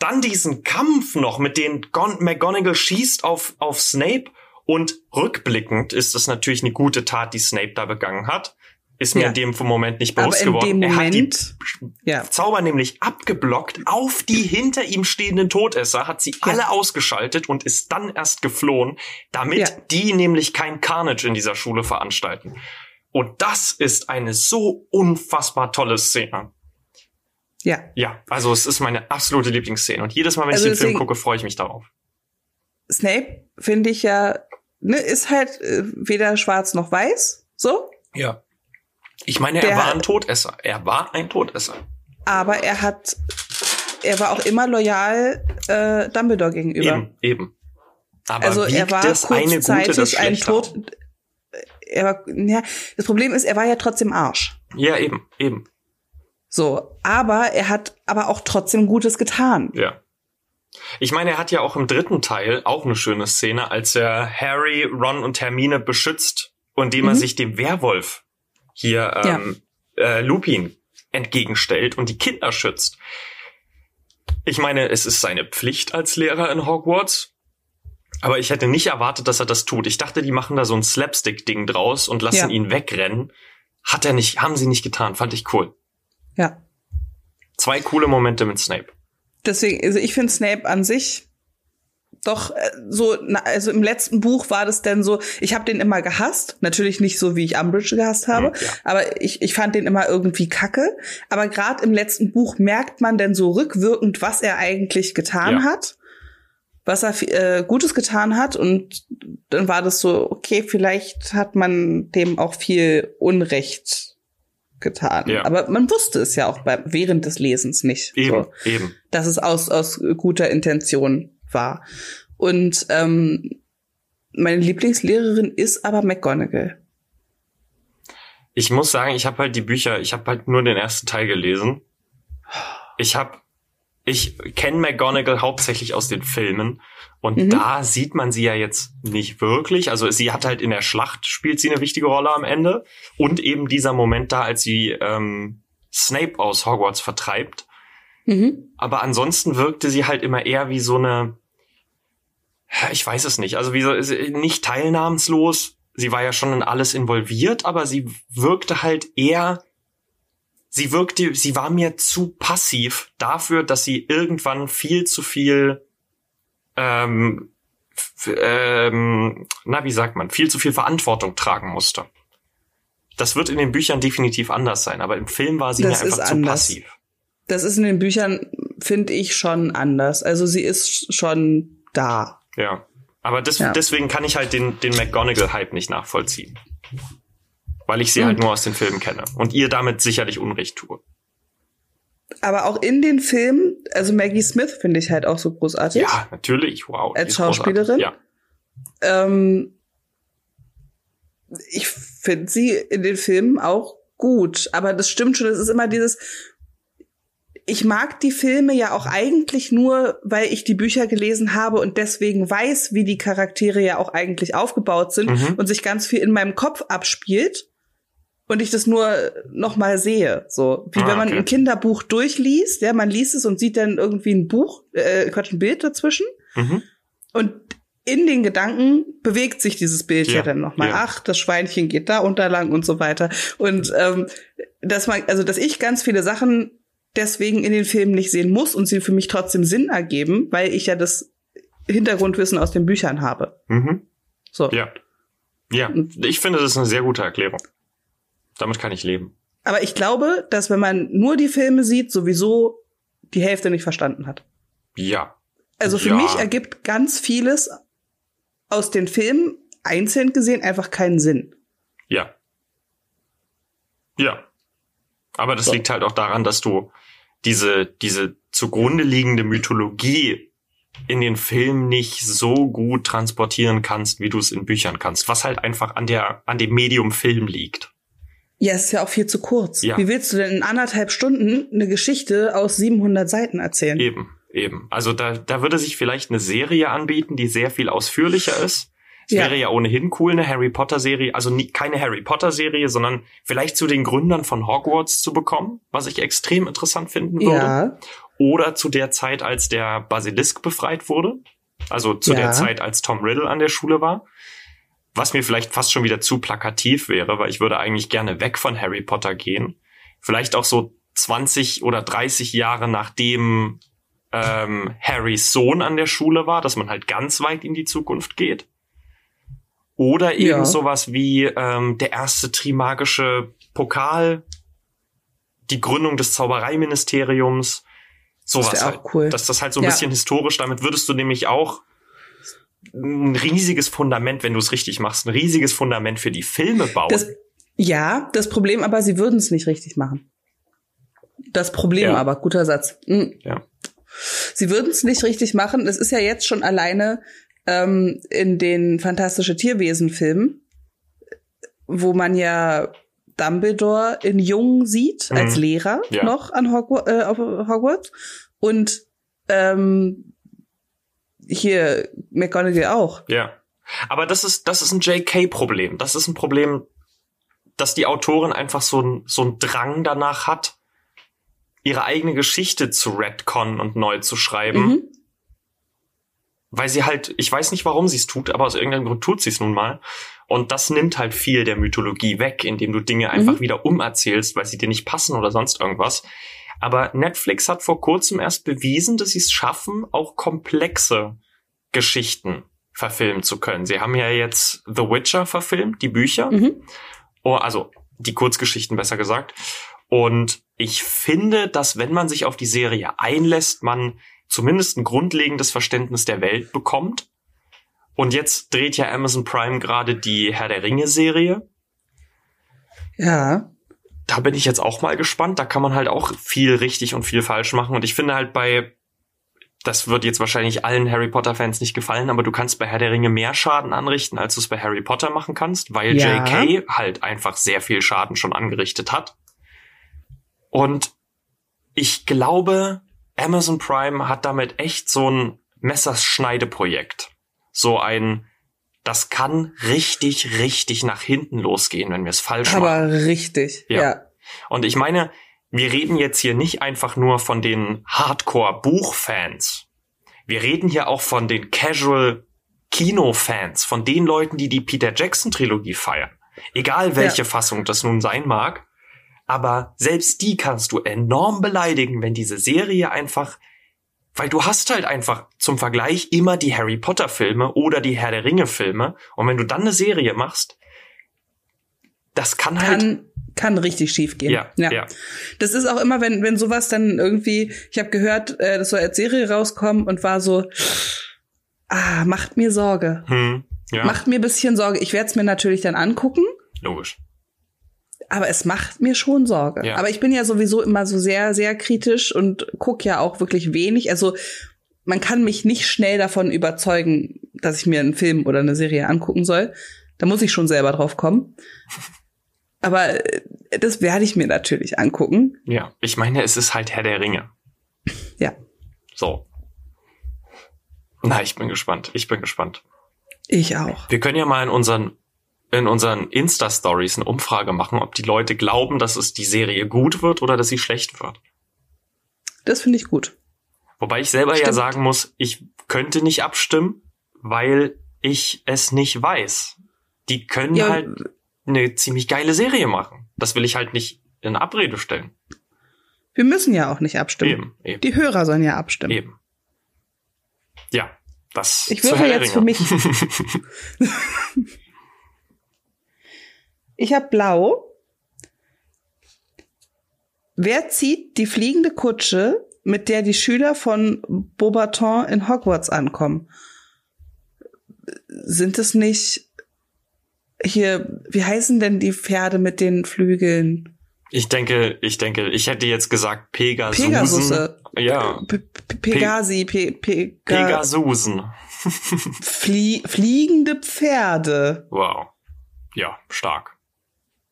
dann diesen Kampf noch, mit dem McGonagall schießt auf, auf Snape und rückblickend ist es natürlich eine gute Tat, die Snape da begangen hat. Ist mir ja. in dem Moment nicht bewusst geworden. Er hat die ja. Zauber nämlich abgeblockt auf die hinter ihm stehenden Todesser, hat sie ja. alle ausgeschaltet und ist dann erst geflohen, damit die nämlich kein Carnage in dieser Schule veranstalten. Und das ist eine so unfassbar tolle Szene. Ja. Ja, also es ist meine absolute Lieblingsszene. Und jedes Mal, wenn also ich den Film gucke, freue ich mich darauf. Snape finde ich ja ne, ist halt äh, weder schwarz noch weiß, so. Ja. Ich meine, er Der, war ein Todesser. Er war ein Todesser. Aber er hat, er war auch immer loyal äh, Dumbledore gegenüber. Eben, eben. Aber also er war das eine Gute, das ein Tod. Er war, ja, das Problem ist, er war ja trotzdem Arsch. Ja, eben, eben. So, aber er hat aber auch trotzdem Gutes getan. Ja. Ich meine, er hat ja auch im dritten Teil auch eine schöne Szene, als er Harry, Ron und Hermine beschützt, indem mhm. er sich dem Werwolf hier ähm, ja. äh, Lupin entgegenstellt und die Kinder schützt. Ich meine, es ist seine Pflicht als Lehrer in Hogwarts. Aber ich hätte nicht erwartet, dass er das tut. Ich dachte, die machen da so ein Slapstick-Ding draus und lassen ja. ihn wegrennen. Hat er nicht, haben sie nicht getan. Fand ich cool. Ja. Zwei coole Momente mit Snape deswegen, also ich finde Snape an sich doch äh, so, also im letzten Buch war das denn so, ich habe den immer gehasst, natürlich nicht so, wie ich Umbridge gehasst habe, ja. aber ich, ich fand den immer irgendwie kacke. Aber gerade im letzten Buch merkt man denn so rückwirkend, was er eigentlich getan ja. hat, was er äh, Gutes getan hat und dann war das so, okay, vielleicht hat man dem auch viel Unrecht getan. Ja. Aber man wusste es ja auch bei, während des Lesens nicht. Eben, so, eben. Dass es aus, aus guter Intention war. Und ähm, meine Lieblingslehrerin ist aber McGonagall. Ich muss sagen, ich habe halt die Bücher, ich habe halt nur den ersten Teil gelesen. Ich habe ich kenne McGonagall hauptsächlich aus den Filmen und mhm. da sieht man sie ja jetzt nicht wirklich. Also sie hat halt in der Schlacht spielt sie eine wichtige Rolle am Ende und eben dieser Moment da, als sie ähm, Snape aus Hogwarts vertreibt. Mhm. Aber ansonsten wirkte sie halt immer eher wie so eine, ich weiß es nicht, also wie so nicht teilnahmslos. Sie war ja schon in alles involviert, aber sie wirkte halt eher sie wirkte, sie war mir zu passiv dafür, dass sie irgendwann viel zu viel, ähm, ähm, na, wie sagt man, viel zu viel Verantwortung tragen musste. Das wird in den Büchern definitiv anders sein, aber im Film war sie Das mir einfach zu anders. passiv. Das ist in den Büchern, finde ich, schon anders. Also sie ist schon da. Ja. Aber des, Ja. deswegen kann ich halt den, den McGonagall-Hype nicht nachvollziehen. Weil ich sie halt Mhm. nur aus den Filmen kenne. Und ihr damit sicherlich Unrecht tue. Aber auch in den Filmen, also Maggie Smith finde ich halt auch so großartig. Ja, natürlich. Wow. Als. Schauspielerin? Ja. Ähm, ich finde sie in den Filmen auch gut, aber das stimmt schon, es ist immer dieses, ich mag die Filme ja auch eigentlich nur, weil ich die Bücher gelesen habe und deswegen weiß, wie die Charaktere ja auch eigentlich aufgebaut sind Mhm. und sich ganz viel in meinem Kopf abspielt und ich das nur noch mal sehe, so wie Ah, wenn man okay. ein Kinderbuch durchliest, ja, man liest es und sieht dann irgendwie ein Buch, äh, Quatsch, ein Bild dazwischen Mhm. und in den Gedanken bewegt sich dieses Bild ja, Ja, dann nochmal. ja. Ach, das Schweinchen geht da unterlang und so weiter. Und ähm, dass man, also dass ich ganz viele Sachen deswegen in den Filmen nicht sehen muss und sie für mich trotzdem Sinn ergeben, weil ich ja das Hintergrundwissen aus den Büchern habe. Mhm. So. Ja. Ja. Ich finde, das ist eine sehr gute Erklärung. Damit kann ich leben. Aber ich glaube, dass wenn man nur die Filme sieht, sowieso die Hälfte nicht verstanden hat. Ja. Also für Ja. mich ergibt ganz vieles aus den Filmen einzeln gesehen einfach keinen Sinn. Ja. Ja. Aber das So. liegt halt auch daran, dass du diese, diese zugrunde liegende Mythologie in den Filmen nicht so gut transportieren kannst, wie du es in Büchern kannst. Was halt einfach an der, an dem Medium Film liegt. Ja, es ist ja auch viel zu kurz. Ja. Wie willst du denn in anderthalb Stunden eine Geschichte aus 700 Seiten erzählen? Eben, eben. Also da, da würde sich vielleicht eine Serie anbieten, die sehr viel ausführlicher ist. Es Ja. wäre ja ohnehin cool, eine Harry Potter Serie, also nie, keine Harry Potter Serie, sondern vielleicht zu den Gründern von Hogwarts zu bekommen, was ich extrem interessant finden würde. Ja, Oder zu der Zeit, als der Basilisk befreit wurde. Also zu Ja. der Zeit, als Tom Riddle an der Schule war. Was mir vielleicht fast schon wieder zu plakativ wäre, weil ich würde eigentlich gerne weg von Harry Potter gehen. Vielleicht auch so 20 oder 30 Jahre nachdem ähm, Harrys Sohn an der Schule war, dass man halt ganz weit in die Zukunft geht. Oder eben Ja. sowas wie ähm, der erste Trimagische Pokal, die Gründung des Zaubereiministeriums, sowas auch halt. cool. Dass das halt so ein Ja. bisschen historisch, damit würdest du nämlich auch ein riesiges Fundament, wenn du es richtig machst, ein riesiges Fundament für die Filme bauen. das, ja, das Problem aber, sie würden es nicht richtig machen. Das Problem Ja. aber, guter Satz. Mhm. Ja. Sie würden es nicht richtig machen. Es ist ja jetzt schon alleine ähm, in den Fantastische Tierwesen-Filmen, wo man ja Dumbledore in Jung sieht, Mhm. als Lehrer Ja. noch an Hogwarts, äh, auf Hogwarts. Und ähm, hier McGonagall auch. Ja. Aber das ist, das ist ein JK-Problem. Das ist ein Problem, dass die Autorin einfach so ein, so ein Drang danach hat, ihre eigene Geschichte zu retconnen und neu zu schreiben. Mhm. Weil sie halt, ich weiß nicht, warum sie es tut, aber aus irgendeinem Grund tut sie es nun mal. Und das nimmt halt viel der Mythologie weg, indem du Dinge einfach Mhm. wieder umerzählst, weil sie dir nicht passen oder sonst irgendwas. Aber Netflix hat vor kurzem erst bewiesen, dass sie es schaffen, auch komplexe Geschichten verfilmen zu können. Sie haben ja jetzt The Witcher verfilmt, die Bücher. Mhm. Oh, also die Kurzgeschichten besser gesagt. Und ich finde, dass wenn man sich auf die Serie einlässt, man zumindest ein grundlegendes Verständnis der Welt bekommt. Und jetzt dreht ja Amazon Prime gerade die Herr der Ringe Serie. Ja. Da bin ich jetzt auch mal gespannt. Da kann man halt auch viel richtig und viel falsch machen. Und ich finde halt bei, das wird jetzt wahrscheinlich allen Harry Potter Fans nicht gefallen, aber du kannst bei Herr der Ringe mehr Schaden anrichten, als du es bei Harry Potter machen kannst, weil Ja. JK halt einfach sehr viel Schaden schon angerichtet hat. Und ich glaube, Amazon Prime hat damit echt so ein Messerschneideprojekt. So ein, das kann richtig, richtig nach hinten losgehen, wenn wir es falsch machen. Aber richtig. Ja. Ja. Und ich meine, wir reden jetzt hier nicht einfach nur von den Hardcore-Buchfans. Wir reden hier auch von den Casual-Kino-Fans, von den Leuten, die die Peter Jackson-Trilogie feiern. Egal welche Ja. Fassung das nun sein mag. Aber selbst die kannst du enorm beleidigen, wenn diese Serie einfach Weil du hast halt einfach zum Vergleich immer die Harry Potter Filme oder die Herr der Ringe Filme. Und wenn du dann eine Serie machst, das kann halt. Kann, kann richtig schief gehen. Ja, ja. Das ist auch immer, wenn, wenn sowas dann irgendwie, ich habe gehört, äh, das soll als Serie rauskommen und war so, ah, macht mir Sorge. Hm, ja, Macht mir bisschen Sorge. Ich werde es mir natürlich dann angucken, logisch. Aber es macht mir schon Sorge. Ja. Aber ich bin ja sowieso immer so sehr, sehr kritisch und guck ja auch wirklich wenig. Also man kann mich nicht schnell davon überzeugen, dass ich mir einen Film oder eine Serie angucken soll. Da muss ich schon selber drauf kommen. Aber äh, das werde ich mir natürlich angucken. Ja, ich meine, es ist halt Herr der Ringe. Ja, So. Na, ich bin gespannt. Ich bin gespannt. ich auch. Wir können ja mal in unseren in unseren Insta-Stories eine Umfrage machen, ob die Leute glauben, dass es die Serie gut wird oder dass sie schlecht wird. Das finde ich gut. Wobei ich selber ja Stimmt. sagen muss, ich könnte nicht abstimmen, weil ich es nicht weiß. Die können Ja, halt eine ziemlich geile Serie machen. Das will ich halt nicht in Abrede stellen. Wir müssen ja auch nicht abstimmen. Eben, eben, Die Hörer sollen ja abstimmen. eben. Ja, das Ich würfel Herr der jetzt für mich. Ich habe blau. Wer zieht die fliegende Kutsche, mit der die Schüler von Beaubaton in Hogwarts ankommen? Sind es nicht hier, wie heißen denn die Pferde mit den Flügeln? Ich denke, ich denke, ich hätte jetzt gesagt Pegasusen. Pegasusse. Ja, P P Pegasi, Pe Pega Pegasusen. Flie fliegende Pferde. Wow. Ja, stark.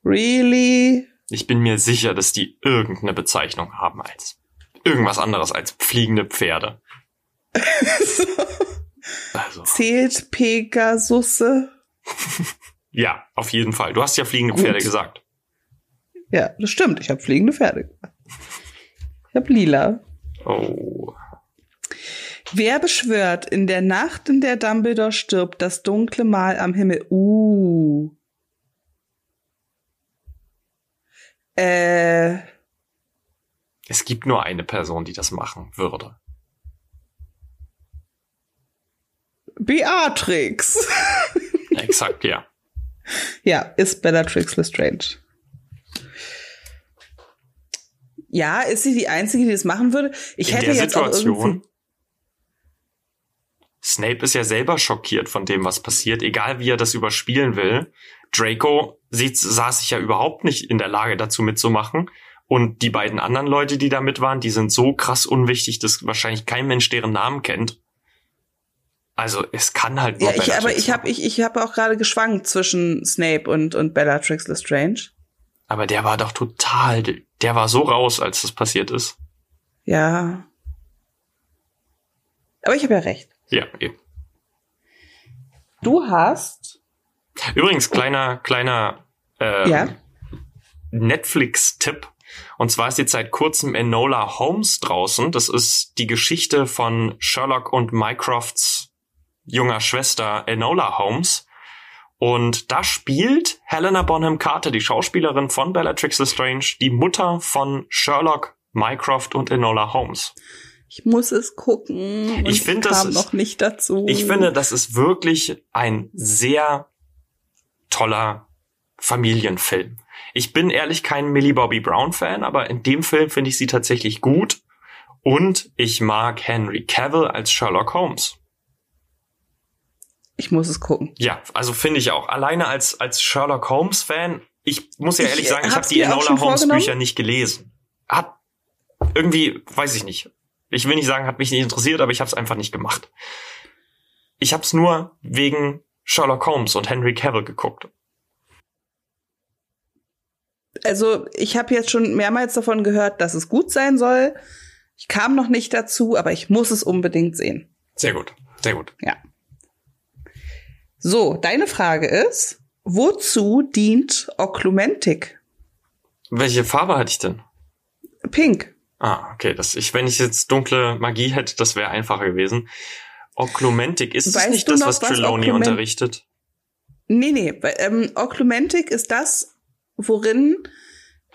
Really? Ich bin mir sicher, dass die irgendeine Bezeichnung haben als irgendwas anderes als fliegende Pferde. Also, Zählt Pegasusse? ja, auf jeden Fall. Du hast ja fliegende Gut. Pferde gesagt. Ja, das stimmt. Ich habe fliegende Pferde. Ich habe lila. Oh. Wer beschwört in der Nacht, in der Dumbledore stirbt, das dunkle Mal am Himmel? Uh. Äh, Es gibt nur eine Person, die das machen würde. Beatrix. Exakt, ja. ja, ist Bellatrix Lestrange. Ja, ist sie die Einzige, die das machen würde? Ich In hätte der jetzt auch Situation. irgendwie... Snape ist ja selber schockiert von dem, was passiert, egal wie er das überspielen will. Draco sah sich ja überhaupt nicht in der Lage dazu mitzumachen. Und die beiden anderen Leute, die da mit waren, die sind so krass unwichtig, dass wahrscheinlich kein Mensch deren Namen kennt. Also es kann halt nur Ja, ich, aber ich habe ich, ich hab auch gerade geschwankt zwischen Snape und, und Bellatrix Lestrange. Aber der war doch total, der war so raus, als das passiert ist. Ja. Aber ich habe ja recht. Ja, eben. Du hast. Übrigens, kleiner, kleiner äh, Ja. Netflix-Tipp. Und zwar ist jetzt seit kurzem Enola Holmes draußen. Das ist die Geschichte von Sherlock und Mycrofts junger Schwester Enola Holmes. Und da spielt Helena Bonham Carter, die Schauspielerin von Bellatrix Lestrange, die Mutter von Sherlock, Mycroft und Enola Holmes. Ich muss es gucken. Ich find, das ist- noch nicht dazu. Ich finde, das ist wirklich ein sehr toller Familienfilm. Ich bin ehrlich kein Millie Bobby Brown Fan, aber in dem Film finde ich sie tatsächlich gut und ich mag Henry Cavill als Sherlock Holmes. ich muss es gucken. Ja, also finde ich auch. Alleine als als Sherlock Holmes Fan, ich muss ja Ich, ehrlich äh, sagen, ich habe hab's die Enola Holmes. Bücher nicht gelesen. Hat irgendwie, weiß ich nicht. Ich will nicht sagen, hat mich nicht interessiert, aber ich habe es einfach nicht gemacht. Ich habe es nur wegen Sherlock Holmes und Henry Cavill geguckt. Also, ich habe jetzt schon mehrmals davon gehört, dass es gut sein soll. Ich kam noch nicht dazu, aber ich muss es unbedingt sehen. Sehr gut, sehr gut. Ja. So, deine Frage ist, wozu dient Oklumentik? Welche Farbe hatte ich denn? Pink. Ah, okay. Das, ich, wenn ich jetzt dunkle Magie hätte, das wäre einfacher gewesen. Oklumentik, ist es Weißt nicht du das, noch, was was Trelawney Oklument- unterrichtet? Nee, nee. Ähm, Oklumentik ist das, worin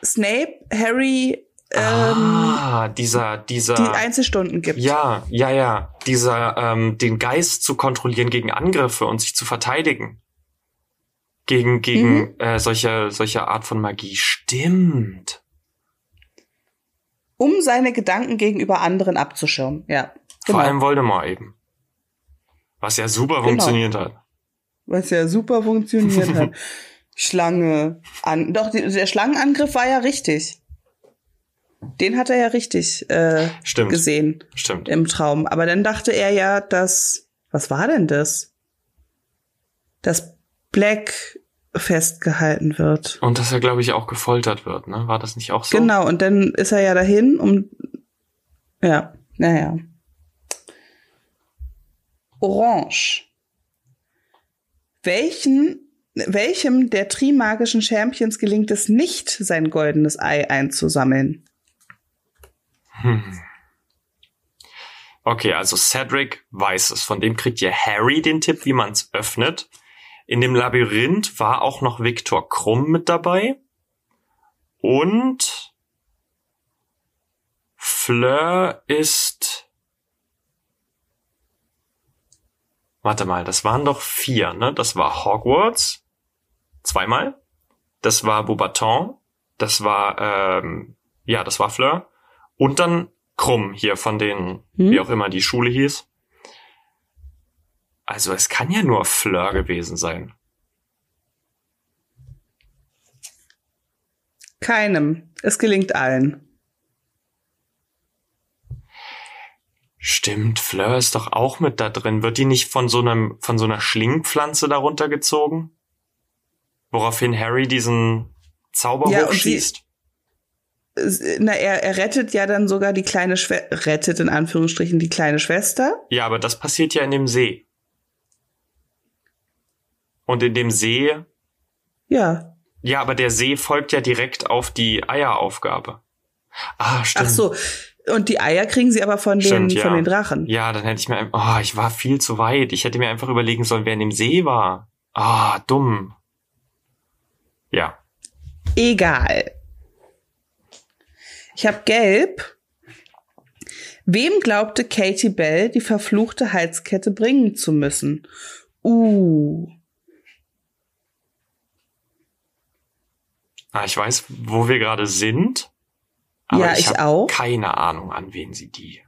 Snape Harry ah, dieser, dieser. die Einzelstunden gibt. Ja, ja, ja. Dieser, ähm, den Geist zu kontrollieren gegen Angriffe und sich zu verteidigen. Gegen, gegen Mhm. äh, solche, solche Art von Magie. Stimmt. Um seine Gedanken gegenüber anderen abzuschirmen. Ja. Genau. Vor allem Voldemort eben. Was ja super Genau. funktioniert hat. Was ja super funktioniert hat. Schlange an. Doch, der Schlangenangriff war ja richtig. Den hat er ja richtig äh, Stimmt. gesehen Stimmt. im Traum. Aber dann dachte er ja, dass. Was war denn das? Dass Black festgehalten wird. Und dass er, glaube ich, auch gefoltert wird, ne? War das nicht auch so? Genau, und dann ist er ja dahin, um. Ja, naja. Orange. Welchen, welchem der trimagischen Champions gelingt es nicht, sein goldenes Ei einzusammeln? Hm. Okay, also Cedric weiß es. Von dem kriegt ihr Harry den Tipp, wie man es öffnet. In dem Labyrinth war auch noch Viktor Krumm mit dabei. Und Fleur ist. Warte mal, das waren doch vier, ne? Das war Hogwarts. Zweimal. Das war Beaubaton. Das war, ähm, ja, das war Fleur. Und dann Krumm hier von den, Hm? wie auch immer die Schule hieß. Also es kann ja nur Fleur gewesen sein. Keinem. Es gelingt allen. Stimmt, Fleur ist doch auch mit da drin. Wird die nicht von so einem, von so einer Schlingpflanze darunter gezogen? Woraufhin Harry diesen Zauber Ja, hochschießt? Na, er, er rettet ja dann sogar die kleine Schwester, rettet in Anführungsstrichen die kleine Schwester. Ja, aber das passiert ja in dem See. Und in dem See, Ja. ja, aber der See folgt ja direkt auf die Eieraufgabe. Ah, stimmt. Ach so. Und die Eier kriegen sie aber von den, Stimmt, ja. von den Drachen. Ja, dann hätte ich mir, oh, ich war viel zu weit. Ich hätte mir einfach überlegen sollen, wer in dem See war. Ah, dumm. Ja. Egal. Ich habe gelb. Wem glaubte Katie Bell, die verfluchte Halskette bringen zu müssen? Uh. Ah, ich weiß, wo wir gerade sind. Aber Ja, ich, ich auch. keine Ahnung, an wen sie die.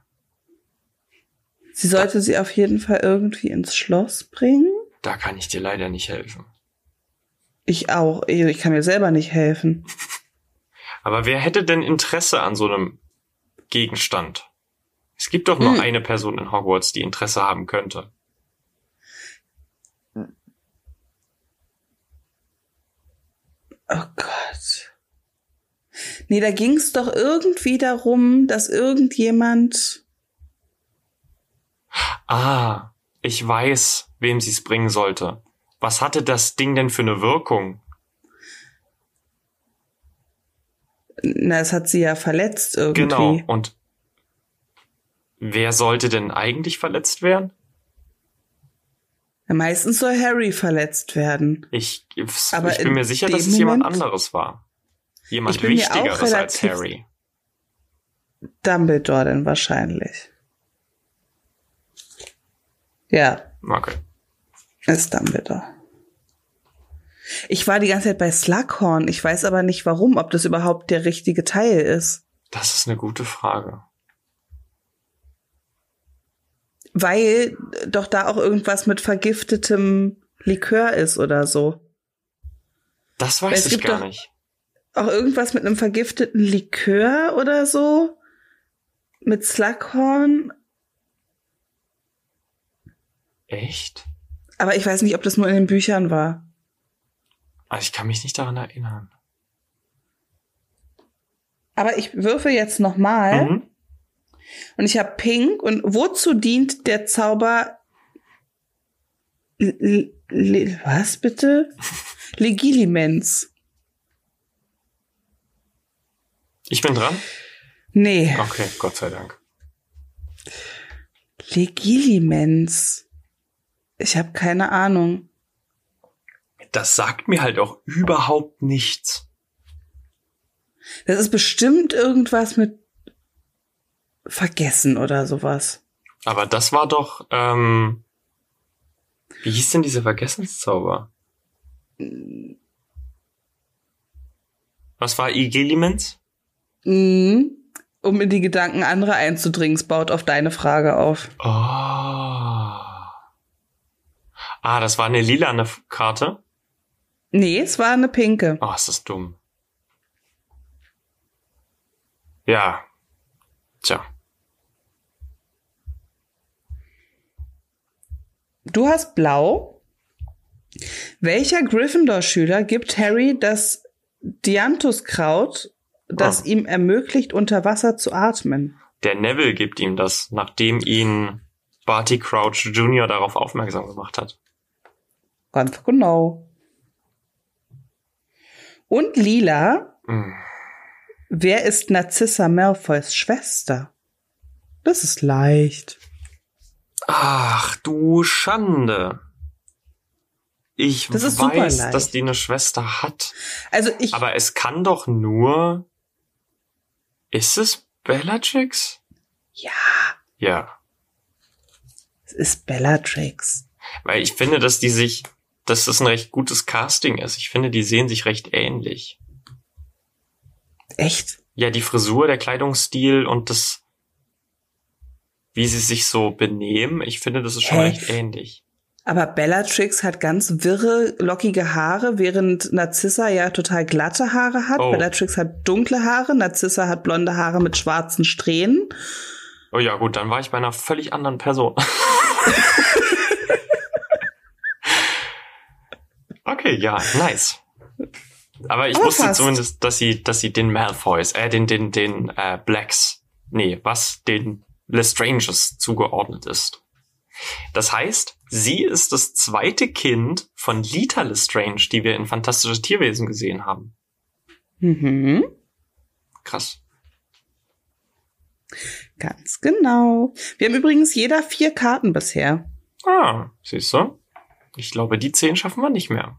Sie sollte sie auf jeden Fall irgendwie ins Schloss bringen. Da kann ich dir leider nicht helfen. Ich auch. Ich kann mir selber nicht helfen. Aber wer hätte denn Interesse an so einem Gegenstand? Es gibt doch nur Hm. eine Person in Hogwarts, die Interesse haben könnte. Oh Gott. Nee, da ging es doch irgendwie darum, dass irgendjemand. Ah, ich weiß, wem sie es bringen sollte. Was hatte das Ding denn für eine Wirkung? Na, es hat sie ja verletzt irgendwie. Genau. Und wer sollte denn eigentlich verletzt werden? Ja, meistens soll Harry verletzt werden. Ich, Aber ich bin in mir sicher, dass es jemand Moment- anderes war. Jemand Wichtigeres als Harry. Dumbledore denn wahrscheinlich. Ja, Okay. ist Dumbledore. Ich war die ganze Zeit bei Slughorn. Ich weiß aber nicht warum, ob das überhaupt der richtige Teil ist. Das ist eine gute Frage. Weil doch da auch irgendwas mit vergiftetem Likör ist oder so. Das weiß ich gibt gar doch- nicht. Auch irgendwas mit einem vergifteten Likör oder so. Mit Slughorn. Echt? Aber ich weiß nicht, ob das nur in den Büchern war. Also ich kann mich nicht daran erinnern. Aber ich würfe jetzt nochmal. Mhm. Und ich habe Pink. Und wozu dient der Zauber? L L L was bitte? Legilimens. Ich bin dran? Nee, Okay, Gott sei Dank. Legilimens. Ich habe keine Ahnung. Das sagt mir halt auch überhaupt nichts. Das ist bestimmt irgendwas mit vergessen oder sowas. Aber das war doch, ähm, wie hieß denn dieser Vergessenszauber? Was war Igelimens? Mhm. Um in die Gedanken anderer einzudringen, es baut auf deine Frage auf. Oh. Ah, das war eine lilane Karte? Nee, es war eine pinke. Oh, ist das dumm. Ja. Tja. Du hast blau. Welcher Gryffindor-Schüler gibt Harry das Dianthuskraut, das Ah. ihm ermöglicht, unter Wasser zu atmen? Der Neville gibt ihm das, nachdem ihn Barty Crouch Jr. darauf aufmerksam gemacht hat. Ganz genau. Und lila. Hm. Wer ist Narcissa Malfoys Schwester? Das ist leicht. Ach du Schande. Ich Das weiß, dass die eine Schwester hat. Also ich, Aber es kann doch nur. Ist es Bellatrix? ja, Ja. es ist Bellatrix. Weil ich finde, dass die sich, dass das ein recht gutes Casting ist. Ich finde, die sehen sich recht ähnlich. Echt? Ja, die Frisur, der Kleidungsstil und das, wie sie sich so benehmen, ich finde, das ist schon Hä? recht ähnlich. Aber Bellatrix hat ganz wirre, lockige Haare, während Narcissa ja total glatte Haare hat. Oh. Bellatrix hat dunkle Haare, Narcissa hat blonde Haare mit schwarzen Strähnen. Oh ja, gut, dann war ich bei einer völlig anderen Person. okay, ja, nice. Aber ich Aber wusste fast. zumindest, dass sie, dass sie den Malfoys, äh, den, den, den äh, Blacks, nee, was, den Lestranges zugeordnet ist. Das heißt, sie ist das zweite Kind von Lita Lestrange, die wir in Fantastische Tierwesen gesehen haben. Mhm. Krass. Ganz genau. Wir haben übrigens jeder vier Karten bisher. Ah, siehst du? Ich glaube, die zehn schaffen wir nicht mehr.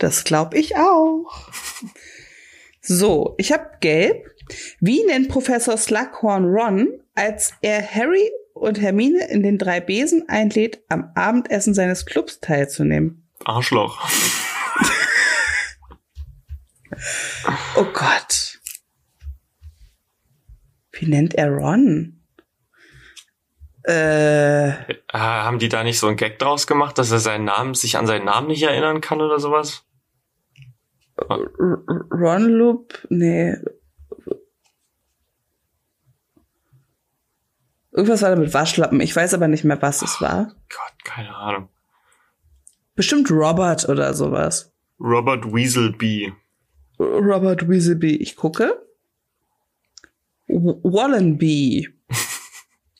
Das glaube ich auch. So, ich habe gelb. Wie nennt Professor Slughorn Ron, als er Harry und Hermine in den drei Besen einlädt, am Abendessen seines Clubs teilzunehmen? Arschloch. Oh Gott. Wie nennt er Ron? Äh, Ah, haben die da nicht so einen Gag draus gemacht, dass er seinen Namen, sich an seinen Namen nicht erinnern kann oder sowas? Ron Loop? Nee. Irgendwas war da mit Waschlappen. Ich weiß aber nicht mehr, was es war. Gott, keine Ahnung. Bestimmt Robert oder sowas. Robert Weaselby. Robert Weaselby. Ich gucke. Wallenby.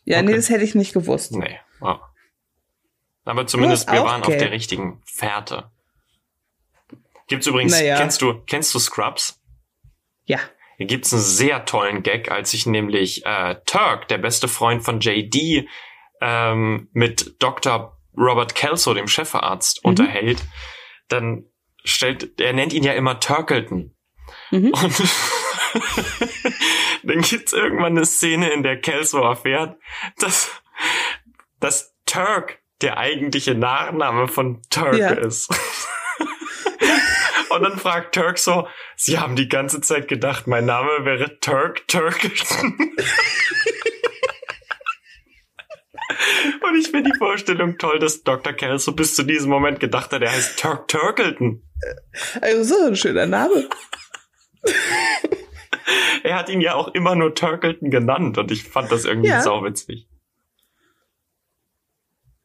Ja, nee, Okay. das hätte ich nicht gewusst. Nee. Oh. Aber zumindest wir waren auf der richtigen Fährte. Gibt's übrigens, Naja. kennst du, kennst du Scrubs? Ja. Hier gibt's einen sehr tollen Gag, als sich nämlich äh, Turk, der beste Freund von JD, ähm, mit Dr. Robert Kelso, dem Chefarzt, Mhm. unterhält. Dann stellt, er nennt ihn ja immer Turkleton. Mhm. Und dann gibt's irgendwann eine Szene, in der Kelso erfährt, dass, dass Turk der eigentliche Nachname von Turk Ja. ist. Und dann fragt Turk so, Sie haben die ganze Zeit gedacht, mein Name wäre Turk Turkleton. Und ich finde die Vorstellung toll, dass Dr. Kelso bis zu diesem Moment gedacht hat, er heißt Turk Turkleton. Also so ein schöner Name. Er hat ihn ja auch immer nur Turkleton genannt und ich fand das irgendwie Ja. sauwitzig.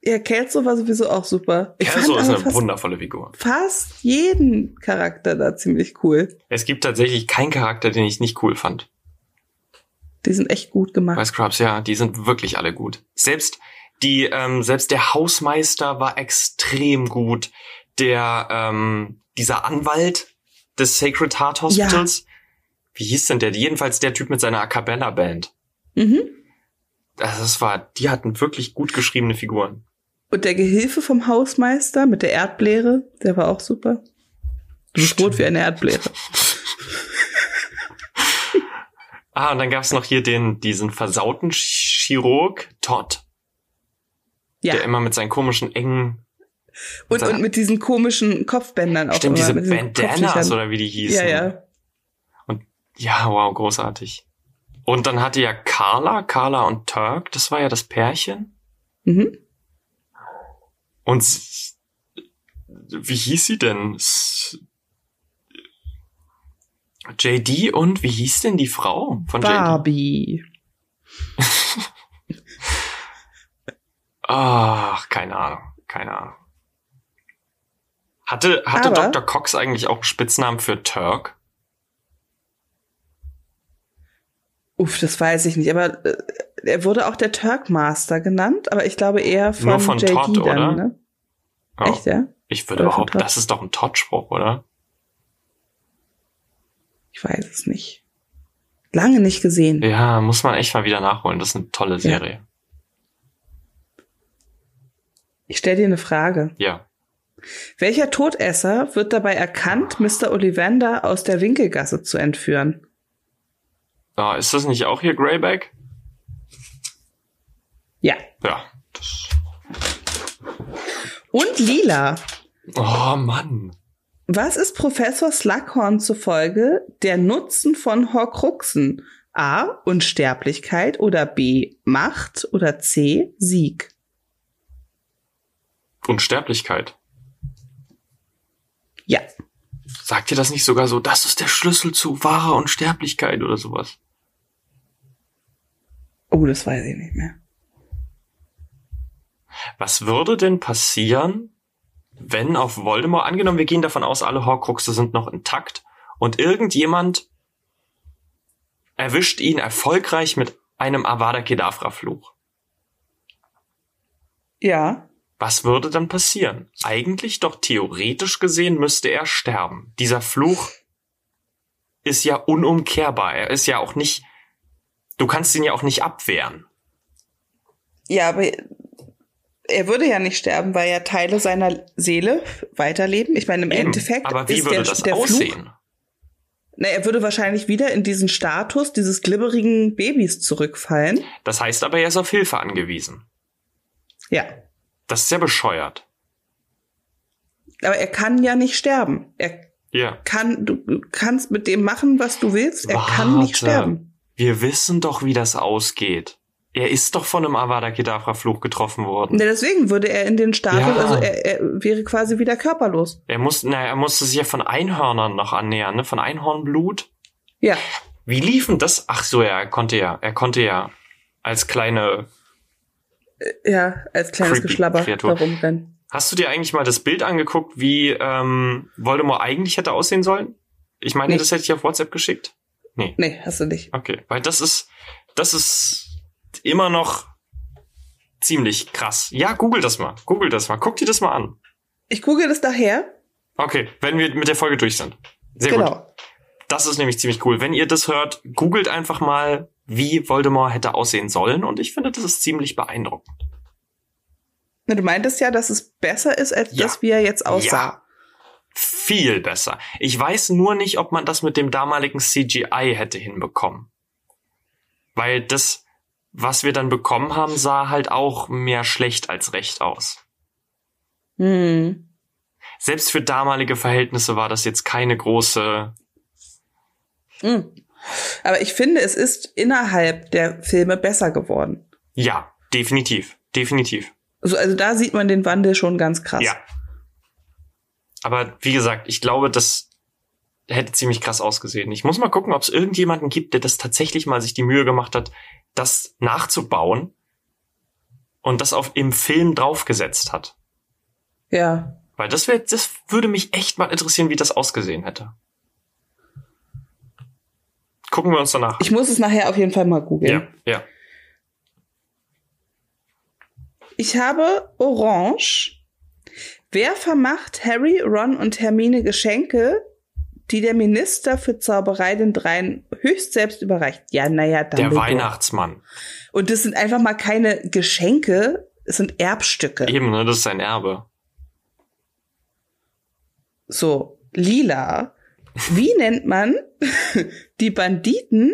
Ja, Kelso war sowieso auch super. Ich Kelso fand ist eine wundervolle Figur. fast jeden Charakter da ziemlich cool. Es gibt tatsächlich keinen Charakter, den ich nicht cool fand. Die sind echt gut gemacht. Bei Scrubs, ja, die sind wirklich alle gut. Selbst die, ähm, selbst der Hausmeister war extrem gut. Der, ähm, dieser Anwalt des Sacred Heart Hospitals, wie hieß denn der? Jedenfalls der Typ mit seiner A Cappella Band. Mhm. Das war, die hatten wirklich gut geschriebene Figuren. Und der Gehilfe vom Hausmeister mit der Erdbläre, der war auch super. Du bist rot wie eine Erdbläre. Ah, und dann gab's noch hier den, diesen versauten Chirurg, Todd. Ja. Der immer mit seinen komischen engen, Und, und mit diesen komischen Kopfbändern auch stimmt, diese Bandanas oder wie die hießen. Ja, ja. Ja, wow, großartig. Und dann hatte ja Carla, Carla und Turk, das war ja das Pärchen. Mhm. Und wie hieß sie denn? JD und wie hieß denn die Frau von JD? Barbie. Ach, keine Ahnung, keine Ahnung. Hatte, hatte Aber- Dr. Cox eigentlich auch einen Spitznamen für Turk? Uff, das weiß ich nicht. Aber äh, er wurde auch der Turkmaster genannt, aber ich glaube eher von, Nur von JD Todd, dann, oder? ne? Oh, Echt, ja? ich würde Todd? das ist doch ein Todd-Spruch, oder? Ich weiß es nicht. Lange nicht gesehen. Ja, muss man echt mal wieder nachholen. Das ist eine tolle Serie. Ich stelle dir eine Frage. Ja. Welcher Todesser wird dabei erkannt, Mr. Ollivander aus der Winkelgasse zu entführen? Ah, ist das nicht auch hier Greyback? Ja. Ja. Und Lila. oh Mann. Was ist Professor Slughorn zufolge der Nutzen von Horcruxen? A. Unsterblichkeit oder B. Macht oder C. Sieg? Unsterblichkeit. Ja. Sagt ihr das nicht sogar so, das ist der Schlüssel zu wahrer Unsterblichkeit oder sowas? Oh, das weiß ich nicht mehr. Was würde denn passieren, wenn auf Voldemort, angenommen wir gehen davon aus, alle Horcruxe sind noch intakt und irgendjemand erwischt ihn erfolgreich mit einem Avada Kedavra Fluch. Ja. Was würde dann passieren? Eigentlich doch theoretisch gesehen müsste er sterben. Dieser Fluch ist ja unumkehrbar. Er ist ja auch nicht, du kannst ihn ja auch nicht abwehren. Ja, aber er würde ja nicht sterben, weil ja Teile seiner Seele weiterleben. Ich meine, im Eben. Endeffekt Aber wie ist würde der, das der aussehen? na, er würde wahrscheinlich wieder in diesen Status dieses glibberigen Babys zurückfallen. Das heißt aber, er ist auf Hilfe angewiesen. Ja. Das ist ja bescheuert. Aber er kann ja nicht sterben. Er Ja. kann, du kannst mit dem machen, was du willst. Er kann nicht Warte. sterben. Wir wissen doch, wie das ausgeht. Er ist doch von einem Avada Kedavra Fluch getroffen worden. Ja, deswegen würde er in den Status, Ja. also er, er wäre quasi wieder körperlos. Er muss, na, er musste sich ja von Einhörnern noch annähern, ne? Von Einhornblut. Ja. Wie lief denn das? Ach so, ja, er konnte ja, er konnte ja als kleine. Ja, als kleines Creepy Geschlabber Kreatur. herumrennen. Hast du dir eigentlich mal das Bild angeguckt, wie ähm, Voldemort eigentlich hätte aussehen sollen? Ich meine, Nee. das hätte ich auf WhatsApp geschickt. Nee. Nee, hast du nicht. Okay, weil das ist, das ist immer noch ziemlich krass. Ja, google das mal. Google das mal. Guck dir das mal an. Ich google das daher. Okay, wenn wir mit der Folge durch sind. Sehr gut. genau. Das ist nämlich ziemlich cool. Wenn ihr das hört, googelt einfach mal, wie Voldemort hätte aussehen sollen. Und ich finde, das ist ziemlich beeindruckend. Na, Du meintest ja, dass es besser ist, als Ja. das, wie er jetzt aussah. Viel besser. Ich weiß nur nicht, ob man das mit dem damaligen CGI hätte hinbekommen. Weil das, was wir dann bekommen haben, sah halt auch mehr schlecht als recht aus. Hm. Selbst für damalige Verhältnisse war das jetzt keine große. Hm. Aber ich finde, es ist innerhalb der Filme besser geworden. Ja, definitiv. Definitiv. Also, also da sieht man den Wandel schon ganz krass. Ja. Aber wie gesagt, ich glaube, das hätte ziemlich krass ausgesehen. Ich muss mal gucken, ob es irgendjemanden gibt, der das tatsächlich mal sich die Mühe gemacht hat, das nachzubauen und das auf im Film draufgesetzt hat. ja. Weil das wäre, das würde mich echt mal interessieren, wie das ausgesehen hätte. Gucken wir uns danach. Ich muss es nachher auf jeden Fall mal googeln. ja, ja. Ich habe Orange. Wer vermacht Harry, Ron und Hermine Geschenke, die der Minister für Zauberei den dreien höchst selbst überreicht? Ja, naja, Der Dumbledore. Weihnachtsmann. Und das sind einfach mal keine Geschenke, es sind Erbstücke. Eben, ne? Das ist sein Erbe. So, lila. Wie nennt man die Banditen,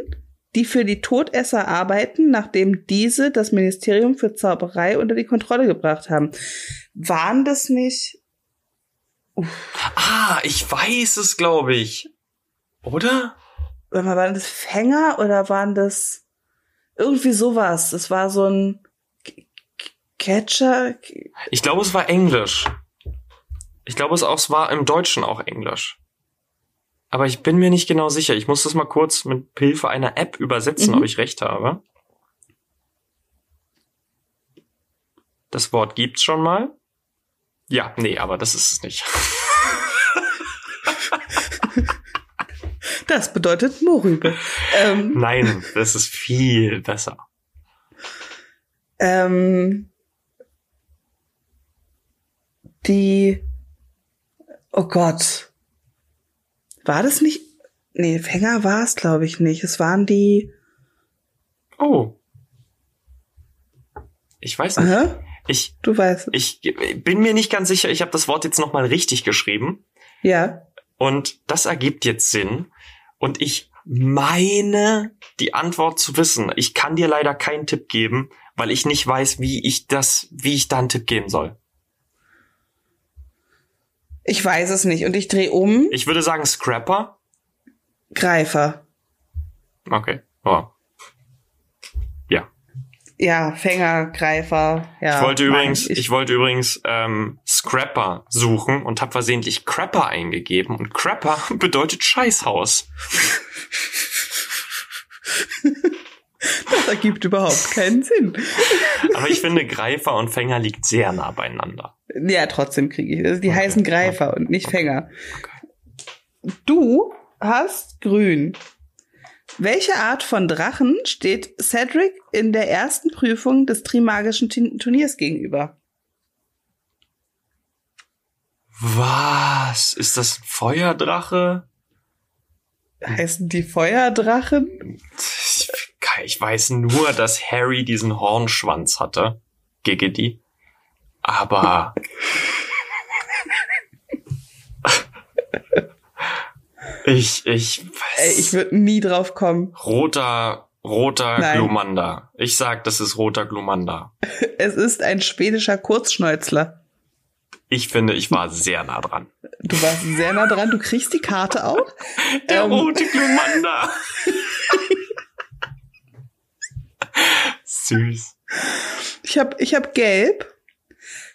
die für die Todesser arbeiten, nachdem diese das Ministerium für Zauberei unter die Kontrolle gebracht haben. Waren das nicht? Ah, ich weiß es, glaube ich. Oder? Mal, waren das Fänger oder waren das irgendwie sowas? Das war so ein Catcher. Ich glaube, es war Englisch. Ich glaube, es auch es war im Deutschen auch Englisch. Aber ich bin mir nicht genau sicher. Ich muss das mal kurz mit Hilfe einer App übersetzen, Mhm. ob ich recht habe. Das Wort gibt's schon mal. Ja, nee, aber das ist es nicht. Das bedeutet Morübe. Ähm, Nein, das ist viel besser. ähm, die, oh Gott, war das nicht? Nee, Fänger war es, glaube ich, nicht. Es waren die. Oh. Ich weiß nicht. Aha, Ich, du weißt. ich bin mir nicht ganz sicher. Ich habe das Wort jetzt nochmal richtig geschrieben. Ja. Und das ergibt jetzt Sinn. Und ich meine, die Antwort zu wissen. Ich kann dir leider keinen Tipp geben, weil ich nicht weiß, wie ich das, wie ich da einen Tipp geben soll. Ich weiß es nicht. Und ich drehe um. Ich würde sagen Scrapper. Greifer. Okay. Oh. Ja. Fänger, Greifer. Ja, Ich wollte übrigens, ich, wollte übrigens ähm, Scrapper suchen und habe versehentlich Crapper eingegeben. Und Crapper bedeutet Scheißhaus. das ergibt überhaupt keinen Sinn. Aber ich finde, Greifer und Fänger liegt sehr nah beieinander. Ja, trotzdem kriege ich. Also die Okay. heißen Greifer und nicht Fänger. Du hast grün. Welche Art von Drachen steht Cedric in der ersten Prüfung des Trimagischen Turniers gegenüber? Was? Ist das ein Feuerdrache? Heißen die Feuerdrachen? Ich, ich weiß nur, dass Harry diesen Hornschwanz hatte. Giggity. Aber. ich, ich, Ey, ich würde nie drauf kommen. roter, roter Nein. Glumanda. Ich sag, das ist roter Glumanda. Es ist ein schwedischer Kurzschnäuzler. Ich finde, ich war sehr nah dran. Du warst sehr nah dran. Du kriegst die Karte auch. Der Ähm. rote Glumanda. Süß. Ich habe ich hab gelb.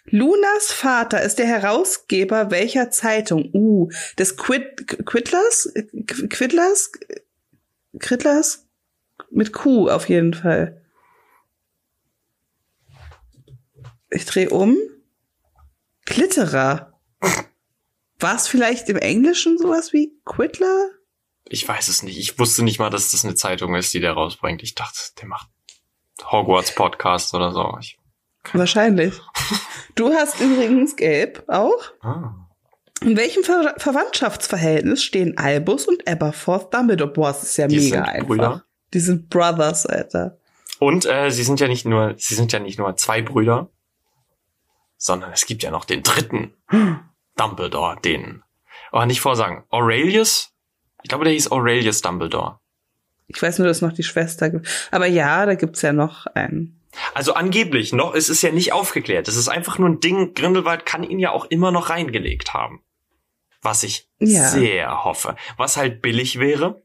Lunas Vater ist der Herausgeber welcher Zeitung? Uh, des Quid, Quidlers? Qu- Quidlers? Quidlers? Mit Q auf jeden Fall. Ich drehe um. Glitterer. War es vielleicht im Englischen sowas wie Quidler? Ich weiß es nicht. Ich wusste nicht mal, dass das eine Zeitung ist, die der rausbringt. Ich dachte, der macht Hogwarts Podcast oder so. Ich, Wahrscheinlich. Du hast übrigens gelb auch. ah. In welchem Ver Verwandtschaftsverhältnis stehen Albus und Aberforth Dumbledore? Boah, das ist ja Die mega sind einfach. Brüder. Die sind Brothers, Alter. Und äh, sie sind ja nicht nur, sie sind ja nicht nur zwei Brüder, sondern es gibt ja noch den dritten Dumbledore, den. Oh, nicht vorsagen. Aurelius? Ich glaube, der hieß Aurelius Dumbledore. Ich weiß nur, dass es noch die Schwester gibt. Aber ja, da gibt's ja noch einen. Also angeblich noch, es ist ja nicht aufgeklärt. Es ist einfach nur ein Ding. Grindelwald kann ihn ja auch immer noch reingelegt haben. Was ich Ja. sehr hoffe. Was halt billig wäre.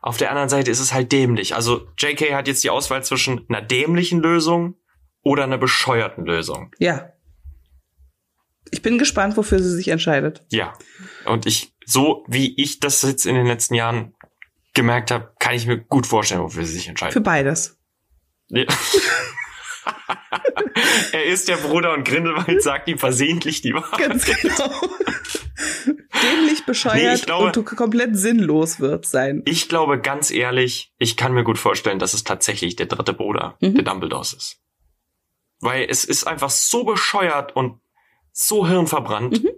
Auf der anderen Seite ist es halt dämlich. Also JK hat jetzt die Auswahl zwischen einer dämlichen Lösung oder einer bescheuerten Lösung. Ja. Ich bin gespannt, wofür sie sich entscheidet. Ja. Und ich, so wie ich das jetzt in den letzten Jahren gemerkt habe, kann ich mir gut vorstellen, wofür sie sich Für entscheidet. beides. Ja. er ist der Bruder und Grindelwald sagt ihm versehentlich die Wahrheit. Ganz genau. Dämlich bescheuert Nee, glaube- und du komplett sinnlos wird sein. Ich glaube ganz ehrlich, ich kann mir gut vorstellen, dass es tatsächlich der dritte Bruder Mhm. der Dumbledores ist. Weil es ist einfach so bescheuert und so hirnverbrannt. Mhm.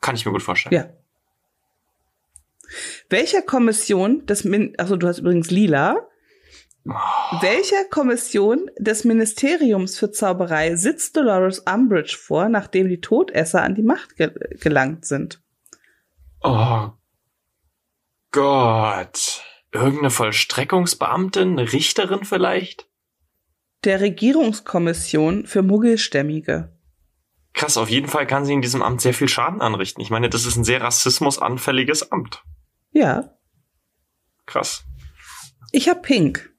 Kann ich mir gut vorstellen. Ja. Welcher Kommission des Min also du hast übrigens lila. Welcher Kommission des Ministeriums für Zauberei sitzt Dolores Umbridge vor, nachdem die Todesser an die Macht ge gelangt sind? Oh Gott. Irgendeine Vollstreckungsbeamtin, eine Richterin vielleicht? Der Regierungskommission für Muggelstämmige. Krass, auf jeden Fall kann sie in diesem Amt sehr viel Schaden anrichten. Ich meine, das ist ein sehr rassismusanfälliges Amt. Ja. Krass. Ich hab Pink.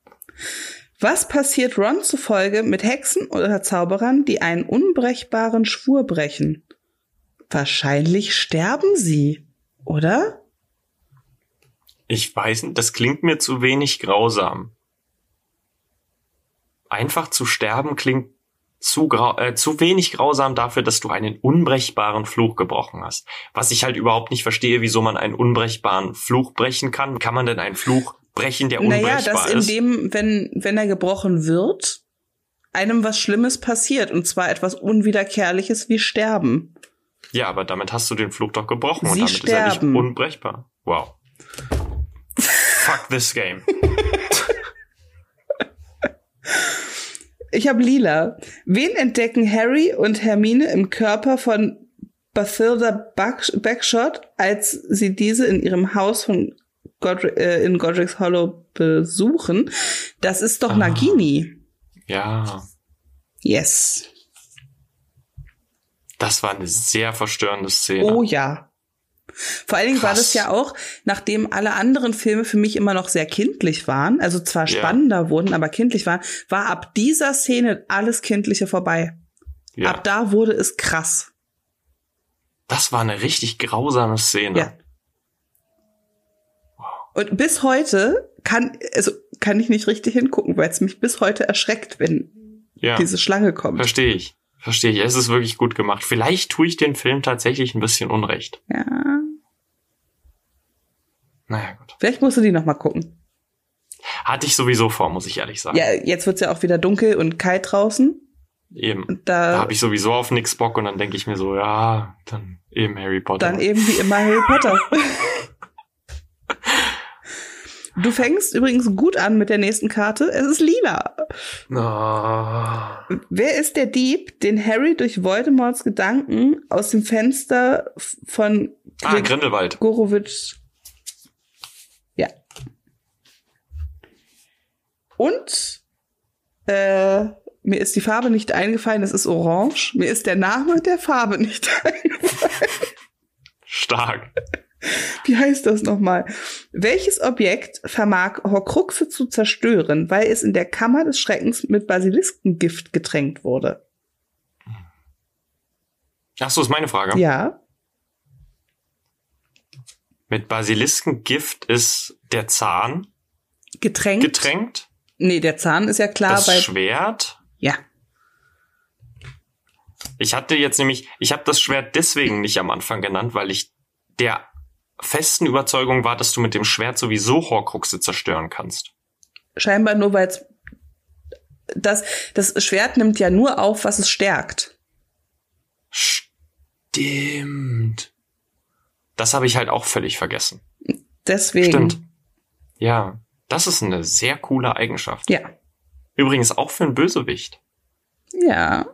Was passiert Ron zufolge mit Hexen oder Zauberern, die einen unbrechbaren Schwur brechen? Wahrscheinlich sterben sie, oder? Ich weiß nicht, das klingt mir zu wenig grausam. Einfach zu sterben klingt zu, äh, zu wenig grausam dafür, dass du einen unbrechbaren Fluch gebrochen hast. Was ich halt überhaupt nicht verstehe, wieso man einen unbrechbaren Fluch brechen kann. Kann man denn einen Fluch brechen, der unbrechbar? Naja, dass ist? indem, wenn, wenn er gebrochen wird, einem was Schlimmes passiert. Und zwar etwas Unwiederkehrliches wie Sterben. Ja, aber damit hast du den Fluch doch gebrochen Sie und damit sterben. ist er nicht unbrechbar. Wow. Fuck this game. Ich habe lila. Wen entdecken Harry und Hermine im Körper von Bathilda Backshot, als sie diese in ihrem Haus von Godri äh, in Godric's Hollow besuchen? Das ist doch Ah. Nagini. Ja, Yes. das war eine sehr verstörende Szene. Oh ja. Vor allen Dingen war Krass. das ja auch, nachdem alle anderen Filme für mich immer noch sehr kindlich waren, also zwar Ja. spannender wurden, aber kindlich waren, war ab dieser Szene alles Kindliche vorbei. ja, Ab da wurde es krass. das war eine richtig grausame Szene. Ja. Und bis heute kann, also kann ich nicht richtig hingucken, weil es mich bis heute erschreckt, wenn ja. diese Schlange kommt. Verstehe ich. Verstehe ich. Es ist wirklich gut gemacht. Vielleicht tue ich den Film tatsächlich ein bisschen Unrecht. Ja. Naja, gut. Vielleicht musst du die noch mal gucken. Hatte ich sowieso vor, muss ich ehrlich sagen. Ja, jetzt wird's ja auch wieder dunkel und kalt draußen. Eben. Und Da da, habe ich sowieso auf nix Bock und dann denke ich mir so, ja, dann eben Harry Potter. dann eben wie immer Harry Potter. Du fängst übrigens gut an mit der nächsten Karte. Es ist lila. Oh. Wer ist der Dieb, den Harry durch Voldemorts Gedanken aus dem Fenster von Ah, Grindelwald. Gorowitsch. Ja. Und äh, mir ist die Farbe nicht eingefallen, es ist orange. Mir ist der Name der Farbe nicht eingefallen. Stark. Wie heißt das nochmal? Welches Objekt vermag Horcruxe zu zerstören, weil es in der Kammer des Schreckens mit Basiliskengift getränkt wurde? Ach so, ist meine Frage. Ja. Mit Basiliskengift ist der Zahn Getränkt? getränkt, Nee, der Zahn ist ja klar das bei. Schwert. Ja. Ich hatte jetzt nämlich, ich habe das Schwert deswegen nicht am Anfang genannt, weil ich der festen Überzeugung war, dass du mit dem Schwert sowieso Horcruxe zerstören kannst. Scheinbar nur, weil. Das, das Schwert nimmt ja nur auf, was es stärkt. Stimmt. Das habe ich halt auch völlig vergessen. Deswegen. Stimmt. Ja, das ist eine sehr coole Eigenschaft. Ja. Übrigens auch für einen Bösewicht. Ja.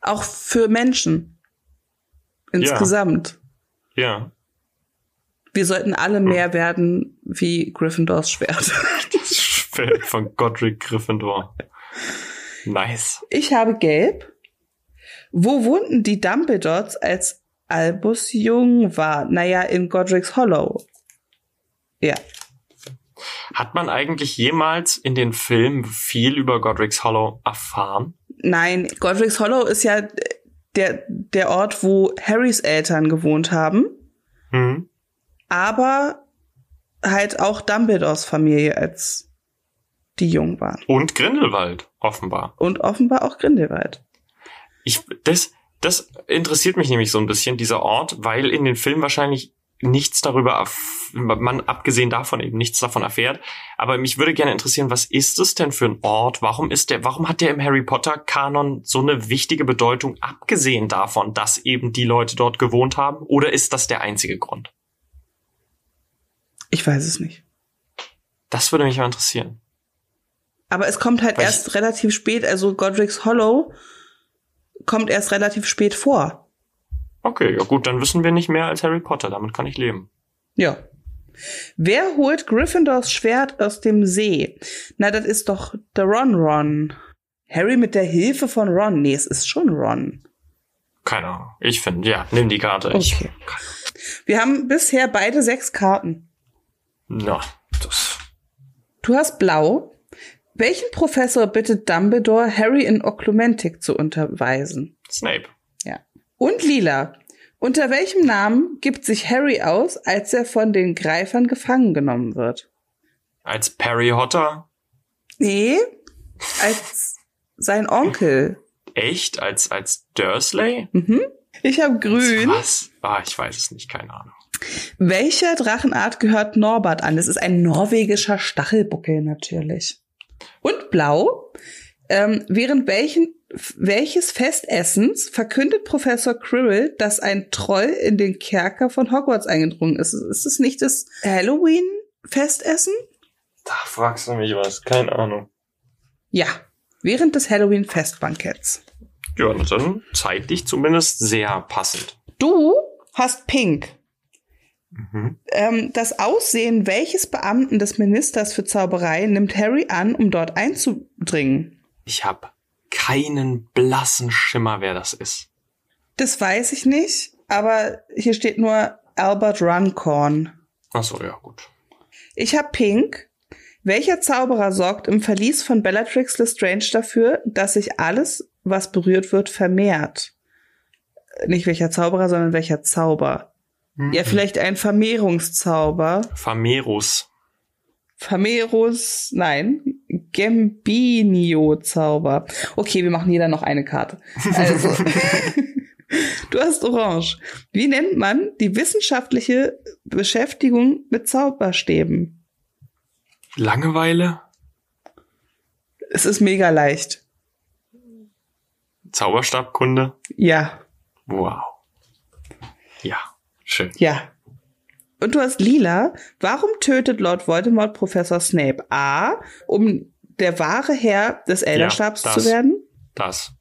Auch für Menschen. Insgesamt. Ja. Wir sollten alle mehr werden wie Gryffindors Schwert. Das Schwert von Godric Gryffindor. Nice. Ich habe gelb. Wo wohnten die Dumbledores, als Albus jung war? Naja, in Godric's Hollow. Ja. Hat man eigentlich jemals in den Filmen viel über Godric's Hollow erfahren? Nein, Godric's Hollow ist ja der, der Ort, wo Harrys Eltern gewohnt haben, Hm. aber halt auch Dumbledores Familie, als die jung waren. Und Grindelwald, offenbar. Und offenbar auch Grindelwald. Ich, das, das interessiert mich nämlich so ein bisschen, dieser Ort, weil in den Filmen wahrscheinlich nichts darüber, man abgesehen davon eben nichts davon erfährt. Aber mich würde gerne interessieren, was ist es denn für ein Ort? Warum ist der, warum hat der im Harry Potter Kanon so eine wichtige Bedeutung, abgesehen davon, dass eben die Leute dort gewohnt haben? Oder ist das der einzige Grund? Ich weiß es nicht. Das würde mich mal interessieren. Aber es kommt halt Weil erst relativ spät, also Godric's Hollow kommt erst relativ spät vor. Okay, ja gut, dann wissen wir nicht mehr als Harry Potter, damit kann ich leben. Ja. Wer holt Gryffindors Schwert aus dem See? Na, das ist doch der Ron Ron. Harry mit der Hilfe von Ron. Nee, es ist schon Ron. Keine Ahnung. Ich finde, ja, nimm die Karte. Ich, Okay. Wir haben bisher beide sechs Karten. na, das. Du hast blau. Welchen Professor bittet Dumbledore, Harry in Oklumentik zu unterweisen? Snape. Und lila. Unter welchem Namen gibt sich Harry aus, als er von den Greifern gefangen genommen wird? Als Perry Hotter? Nee, als sein Onkel. Echt? Als, als Dursley? Ich habe grün. Was? Ah, ich weiß es nicht, keine Ahnung. Welcher Drachenart gehört Norbert an? Das ist ein norwegischer Stachelbuckel natürlich. Und blau. Ähm, während welchen, welches Festessens verkündet Professor Quirrell, dass ein Troll in den Kerker von Hogwarts eingedrungen ist? Ist es nicht das Halloween-Festessen? Da fragst du mich was, keine Ahnung. Ja, während des Halloween-Festbanketts. Ja, dann zeitlich zumindest sehr passend. Du hast Pink. Mhm. Ähm, das Aussehen welches Beamten des Ministers für Zauberei nimmt Harry an, um dort einzudringen? Ich habe keinen blassen Schimmer, wer das ist. Das weiß ich nicht, aber hier steht nur Albert Runcorn. Ach so, ja, gut. Ich habe Pink. Welcher Zauberer sorgt im Verlies von Bellatrix Lestrange dafür, dass sich alles, was berührt wird, vermehrt? Nicht welcher Zauberer, sondern welcher Zauber. Ja, vielleicht ein Vermehrungszauber. Famerus. Famerus, nein, Gambinio-Zauber. Okay, wir machen jeder noch eine Karte. Also, du hast Orange. Wie nennt man die wissenschaftliche Beschäftigung mit Zauberstäben? Langeweile? Es ist mega leicht. Zauberstabkunde? Ja, Wow. Ja, schön. ja. Und du hast Lila. Warum tötet Lord Voldemort Professor Snape? A, um der wahre Herr des Elderstabs das. zu werden? Das.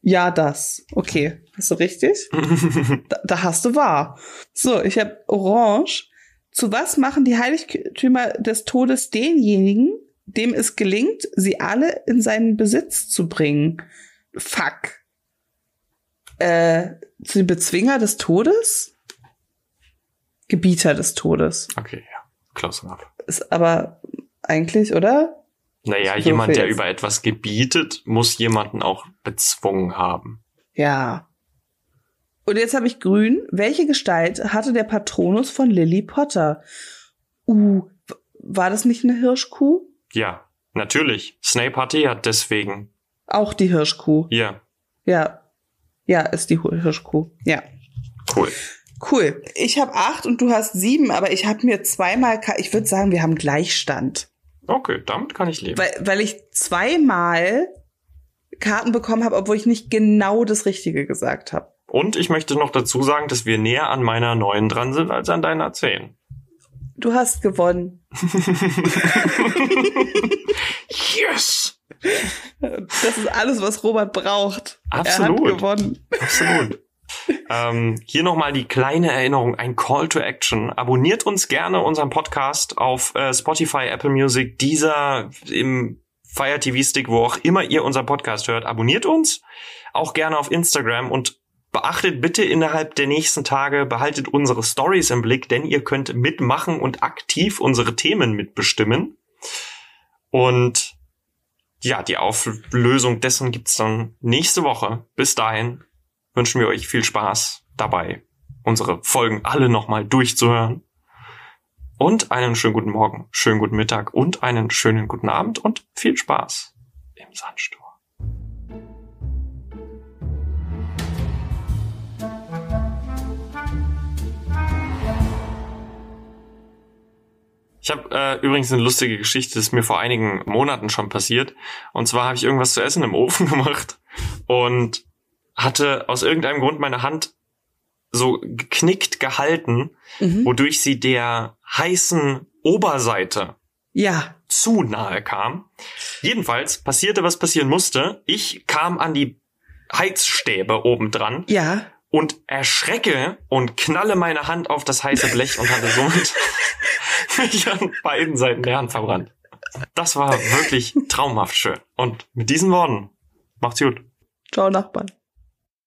Ja, das. Okay. Hast du richtig? da, da hast du wahr. So, ich habe Orange. Zu was machen die Heiligtümer des Todes denjenigen, dem es gelingt, sie alle in seinen Besitz zu bringen? Fuck. Äh, zu den Bezwinger des Todes? Gebieter des Todes. Okay, ja. Close enough. Ist aber eigentlich, oder? Naja, Ich jemand, der jetzt. über etwas gebietet, muss jemanden auch bezwungen haben. Ja. Und jetzt habe ich grün. Welche Gestalt hatte der Patronus von Lily Potter? Uh, war das nicht eine Hirschkuh? Ja, natürlich. Snape hatte ja deswegen. Auch die Hirschkuh. Ja, Ja. Ja, ist die Hirschkuh. Ja. cool. Cool. Ich habe acht und du hast sieben, aber ich habe mir zweimal, ich würde sagen, wir haben Gleichstand. Okay, damit kann ich leben. Weil, weil ich zweimal Karten bekommen habe, obwohl ich nicht genau das Richtige gesagt habe. Und ich möchte noch dazu sagen, dass wir näher an meiner neuen dran sind als an deiner 10. Du hast gewonnen. Yes! Das ist alles, was Robert braucht. Er Absolut. hat gewonnen. Absolut. Ähm, hier nochmal die kleine Erinnerung, ein Call to Action. Abonniert uns gerne unseren Podcast auf äh, Spotify, Apple Music, dieser im Fire TV Stick, wo auch immer ihr unseren Podcast hört. Abonniert uns auch gerne auf Instagram und beachtet bitte innerhalb der nächsten Tage, behaltet unsere Stories im Blick, denn ihr könnt mitmachen und aktiv unsere Themen mitbestimmen. Und ja, die Auflösung dessen gibt's dann nächste Woche. Bis dahin wünschen wir euch viel Spaß dabei, unsere Folgen alle nochmal durchzuhören. Und einen schönen guten Morgen, schönen guten Mittag und einen schönen guten Abend und viel Spaß im Sandsturm. Ich habe äh, übrigens eine lustige Geschichte, das ist mir vor einigen Monaten schon passiert. Und zwar habe ich irgendwas zu essen im Ofen gemacht und hatte aus irgendeinem Grund meine Hand so geknickt gehalten, Mhm. wodurch sie der heißen Oberseite Ja. zu nahe kam. Jedenfalls passierte, was passieren musste. Ich kam an die Heizstäbe oben dran Ja. und erschrecke und knalle meine Hand auf das heiße Blech und hatte somit mich an beiden Seiten der Hand verbrannt. Das war wirklich traumhaft schön. Und mit diesen Worten, macht's gut. Ciao, Nachbarn.